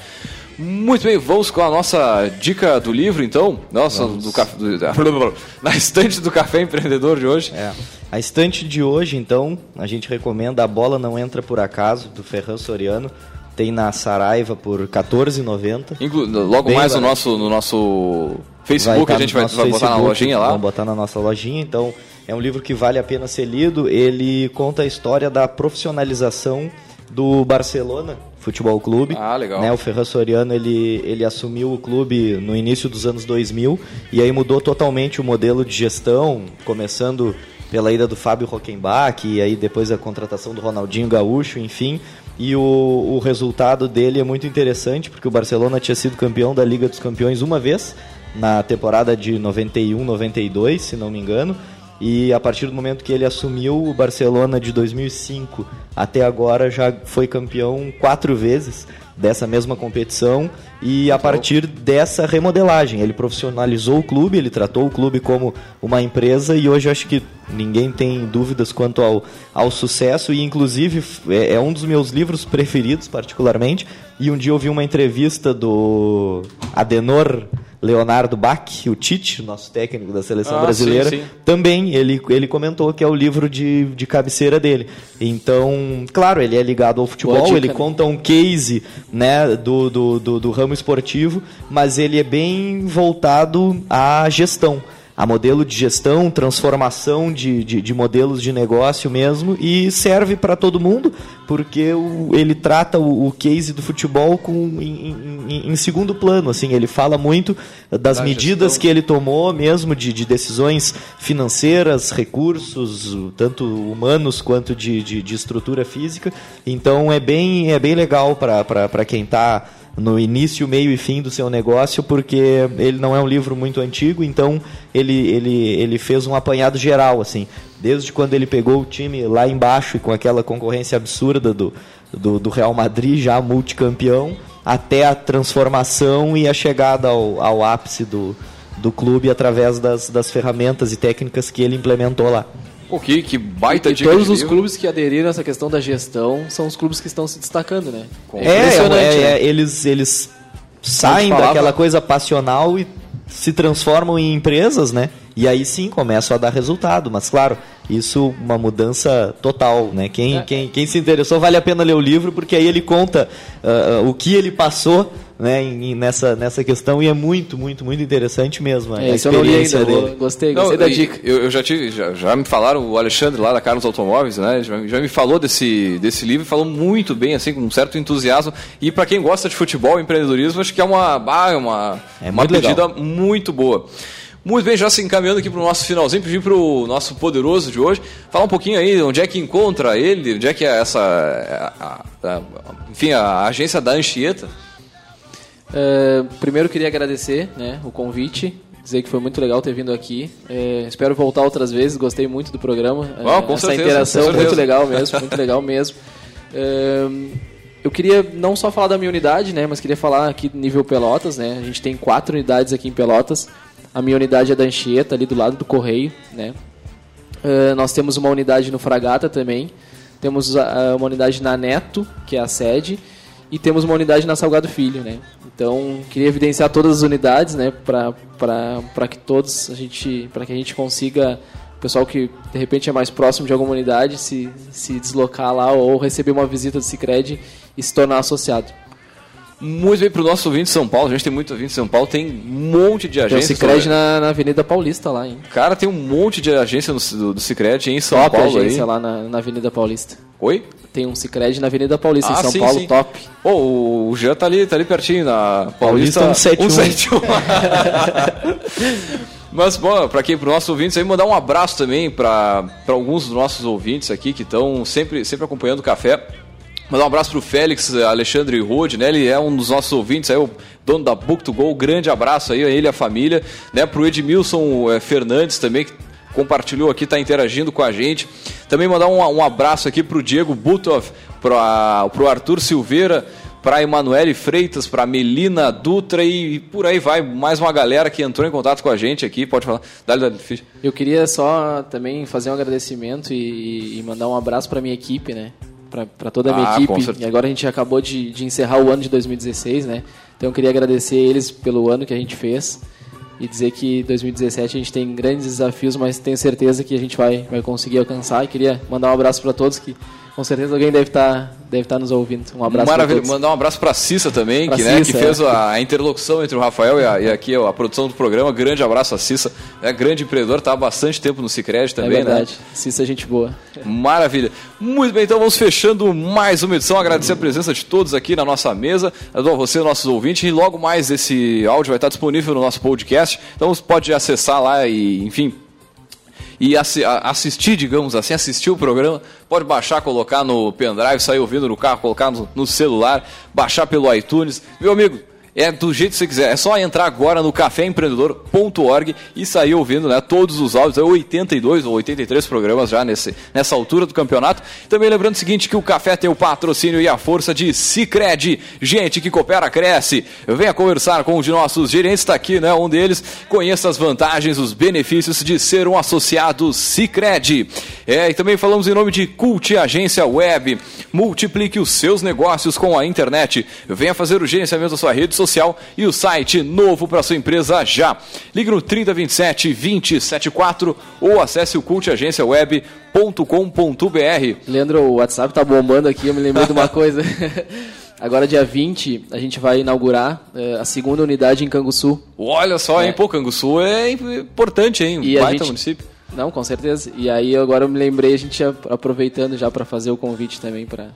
Muito bem, vamos com a nossa dica do livro, então. Nossa, do café, do- na estante do café empreendedor de hoje. É. A estante de hoje, então, a gente recomenda A Bola Não Entra Por Acaso, do Ferran Soriano. Tem na Saraiva por R$14,90. Inclu- logo Bem mais no nosso, no nosso Facebook, tá a gente no vai, vai botar na Facebook, lojinha lá. Vamos botar na nossa lojinha. Então, é um livro que vale a pena ser lido. Ele conta a história da profissionalização do Barcelona Futebol Clube. Ah, legal. Né, o Ferran Soriano ele, ele assumiu o clube no início dos anos 2000 e aí mudou totalmente o modelo de gestão, começando pela ida do Fábio Rockenbach e aí depois a contratação do Ronaldinho Gaúcho, enfim. E o, o resultado dele é muito interessante porque o Barcelona tinha sido campeão da Liga dos Campeões uma vez na temporada de 91-92, se não me engano. E a partir do momento que ele assumiu o Barcelona de 2005 até agora já foi campeão quatro vezes dessa mesma competição e a partir dessa remodelagem ele profissionalizou o clube, ele tratou o clube como uma empresa e hoje acho que ninguém tem dúvidas quanto ao, ao sucesso e inclusive é, é um dos meus livros preferidos particularmente e um dia eu vi uma entrevista do Adenor Leonardo Bach, o Tite, nosso técnico da seleção Ah, brasileira, sim, sim. também ele, ele comentou que é o livro de, de cabeceira dele. Então, claro, ele é ligado ao futebol, dica, ele né? conta um case né, do, do, do, do ramo esportivo, mas ele é bem voltado à gestão. A modelo de gestão, transformação de, de, de modelos de negócio mesmo, e serve para todo mundo, porque o, ele trata o, o case do futebol com, em, em- em segundo plano. Assim, ele fala muito das Da medidas gestão. que ele tomou mesmo de, de decisões financeiras, recursos, tanto humanos quanto de, de, de estrutura física. Então é bem, é bem legal para quem está no início, meio e fim do seu negócio, porque ele não é um livro muito antigo, então ele, ele, ele fez um apanhado geral, assim. Desde quando ele pegou o time lá embaixo e com aquela concorrência absurda do, do, do Real Madrid, já multicampeão, até a transformação e a chegada ao, ao ápice do, do clube através das, das ferramentas e técnicas que ele implementou lá. Pô, que, que baita E dica todos de os livro. clubes que aderiram a essa questão da gestão são os clubes que estão se destacando, né? É, impressionante, é, né? é, eles, eles saem daquela coisa passional e se transformam em empresas, né? E aí sim começam a dar resultado. Mas claro, isso uma mudança total, né? Quem, É. quem, quem se interessou vale a pena ler o livro porque aí ele conta ah, o que ele passou. Né, em- nessa, nessa questão e é muito, muito, muito interessante mesmo. a É, isso eu não li ainda, experiência vou- dele. gostei, Não, gostei da e- dica. Eu, eu já tive, já, já me falaram, o Alexandre lá da Carlos Automóveis, né? Já, já me falou desse, desse livro, falou muito bem, assim, com um certo entusiasmo. E para quem gosta de futebol e empreendedorismo, acho que é uma, ah, é uma, É uma muito legal. pedida muito boa. Muito bem, já se encaminhando aqui para o nosso finalzinho, pedir para o nosso poderoso de hoje falar um pouquinho aí onde é que encontra ele, onde é que é essa, a- a- a- enfim, a agência da Anchieta. É, primeiro queria agradecer né, o convite, dizer que foi muito legal ter vindo aqui. É, espero voltar outras vezes, gostei muito do programa. É, Ah, com Essa certeza, interação com muito legal mesmo, muito legal mesmo. É, eu queria não só falar da minha unidade, né, mas queria falar aqui do nível Pelotas. Né, a gente tem quatro unidades aqui em Pelotas. A minha unidade é da Anchieta, ali do lado do Correio. Né. Nós temos uma unidade no Fragata também. Temos uma unidade na Neto, que é a sede, e temos uma unidade na Salgado Filho, né? Então, queria evidenciar todas as unidades, né, para que todos a gente, para que a gente consiga o pessoal que de repente é mais próximo de alguma unidade se, se deslocar lá ou receber uma visita do Sicredi e se tornar associado. Muito bem pro nosso ouvinte de São Paulo. A gente tem muito ouvinte de São Paulo, tem um monte de Tem o. Cicred na, na Avenida Paulista lá, hein? Cara, tem um monte de agência no, do, do Cicred em São Top Paulo agência aí. lá na, na Avenida Paulista. Oi? Tem um Cicred na Avenida Paulista, Ah, em São sim, Paulo, sim. top. Pô, o Jean tá ali, tá ali pertinho, na Paulista Paulista, 171. 171. Mas, bom, pra quem, pro nossos ouvintes aí, mandar um abraço também pra alguns dos nossos ouvintes aqui que estão sempre, sempre acompanhando o café. Mandar um abraço pro Félix Alexandre Rode, né? Ele é um dos nossos ouvintes, aí, o dono da Book to Go. Grande abraço aí a ele e a família. Né? Pro Edmilson eh, Fernandes também, que compartilhou aqui, tá interagindo com a gente. Também mandar um, um abraço aqui pro Diego Butov, pra, pro Arthur Silveira, pra Emanuele Freitas, pra Melina Dutra e por aí vai. Mais uma galera que entrou em contato com a gente aqui. Pode falar. Dale, dale. Eu queria só também fazer um agradecimento e, e mandar um abraço para minha equipe, né? Para toda a minha Ah, equipe. E agora a gente acabou de, de encerrar o ano de 2016, né? Então eu queria agradecer eles pelo ano que a gente fez e dizer que 2017 a gente tem grandes desafios, mas tenho certeza que a gente vai, vai conseguir alcançar. E queria mandar um abraço para todos que com certeza alguém deve estar deve estar nos ouvindo. Um abraço Maravilha. Mandar um abraço pra Cissa também, Pra que, né, Cissa, que é. fez a, a interlocução entre o Rafael e, a- e aqui a produção do programa. Grande abraço a Cissa. É grande empreendedor, tá há bastante tempo no Cicred É também, né? verdade. Cissa é gente boa. Maravilha. Muito bem, então vamos fechando mais uma edição. Agradecer a presença de todos aqui na nossa mesa, a você, nossos ouvintes, e logo mais esse áudio vai estar disponível no nosso podcast. Então você pode acessar lá e, enfim, e assistir, digamos assim, assistir o programa, pode baixar, colocar no pendrive, sair ouvindo no carro, colocar no, no celular, baixar pelo iTunes. Meu amigo, é do jeito que você quiser. É só entrar agora no caféempreendedor.org e sair ouvindo né, todos os áudios. É 82 ou 83 programas já nesse, nessa altura do campeonato. Também lembrando o seguinte, que o café tem o patrocínio e a força de Cicred. Gente que coopera, cresce. Venha conversar com um de nossos gerentes, está aqui, né? Um deles. Conheça as vantagens, os benefícios de ser um associado Cicred. É, e também falamos em nome de Cult Agência Web. Multiplique os seus negócios com a internet. Venha fazer o gerenciamento da sua rede social e o site novo para sua empresa já. Ligue no 3027 2074 ou acesse o cultagenciaweb.com.br. Leandro, o WhatsApp tá bombando aqui, eu me lembrei de uma coisa. Agora, dia 20, a gente vai inaugurar eh, a segunda unidade em Canguçu. Olha só, É. hein? Pô, Canguçu é importante, hein? E Baita gente- município. Não, com certeza. E aí agora eu me lembrei, a gente aproveitando já para fazer o convite também para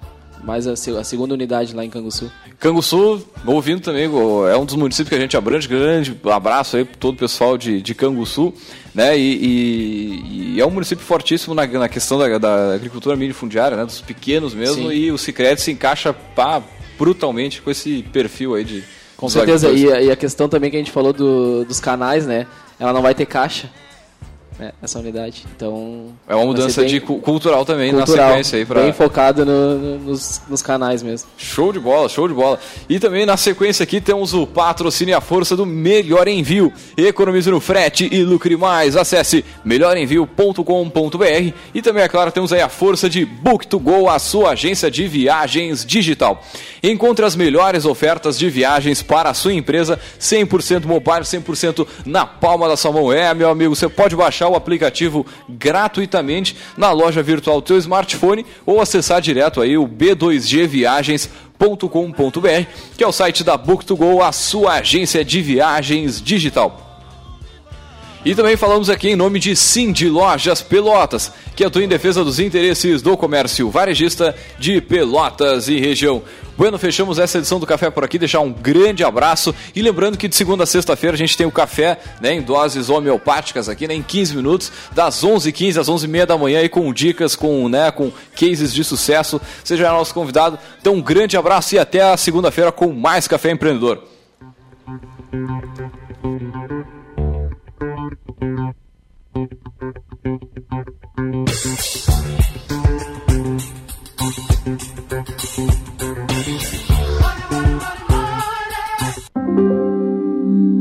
mais a, a segunda unidade lá em Canguçu. Canguçu, ouvindo também, é um dos municípios que a gente abrange. Grande abraço aí para todo o pessoal de, de Canguçu. Né? E, e- e é um município fortíssimo na, na questão da, da agricultura minifundiária, né? dos pequenos mesmo. Sim. E o Cicred se encaixa pá, brutalmente com esse perfil aí de. Com certeza. E, a- e a questão também que a gente falou do- dos canais, né? Ela não vai ter caixa, né? Essa unidade. Então. É uma mudança bem de cu- cultural também cultural, na sequência aí para Bem focado no- no- nos, nos canais mesmo. Show de bola, show de bola. E também na sequência aqui temos o patrocínio e a força do Melhor Envio. Economize no frete e lucre mais. Acesse melhorenvio.com.br e também, é claro, temos aí a força de Book2Go, a sua agência de viagens digital. Encontre as melhores ofertas de viagens para a sua empresa, 100% mobile, 100% na palma da sua mão. É, meu amigo, você pode baixar o aplicativo gratuitamente na loja virtual do seu smartphone ou acessar direto aí o B2G Viagens .com.br, que é o site da Book2Go, a sua agência de viagens digital. E também falamos aqui em nome de Cindy Lojas Pelotas, que atua em defesa dos interesses do comércio varejista de Pelotas e região. Bueno, fechamos essa edição do Café por aqui, deixar um grande abraço e lembrando que de segunda a sexta-feira a gente tem o café né, em doses homeopáticas aqui, né, em 15 minutos, das 11h15 às 11h30 da manhã e com dicas, com, né, com cases de sucesso. Seja nosso convidado. Então um grande abraço e até a segunda-feira com mais Café Empreendedor.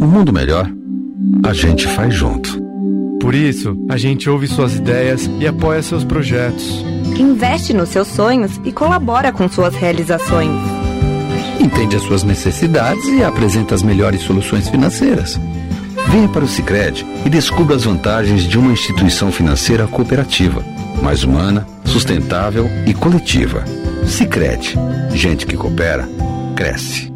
Um mundo melhor, a gente faz junto. Por isso, a gente ouve suas ideias e apoia seus projetos. Investe nos seus sonhos e colabora com suas realizações. Entende as suas necessidades e apresenta as melhores soluções financeiras. Venha para o Sicredi e descubra as vantagens de uma instituição financeira cooperativa, mais humana, sustentável e coletiva. Sicredi, gente que coopera, cresce.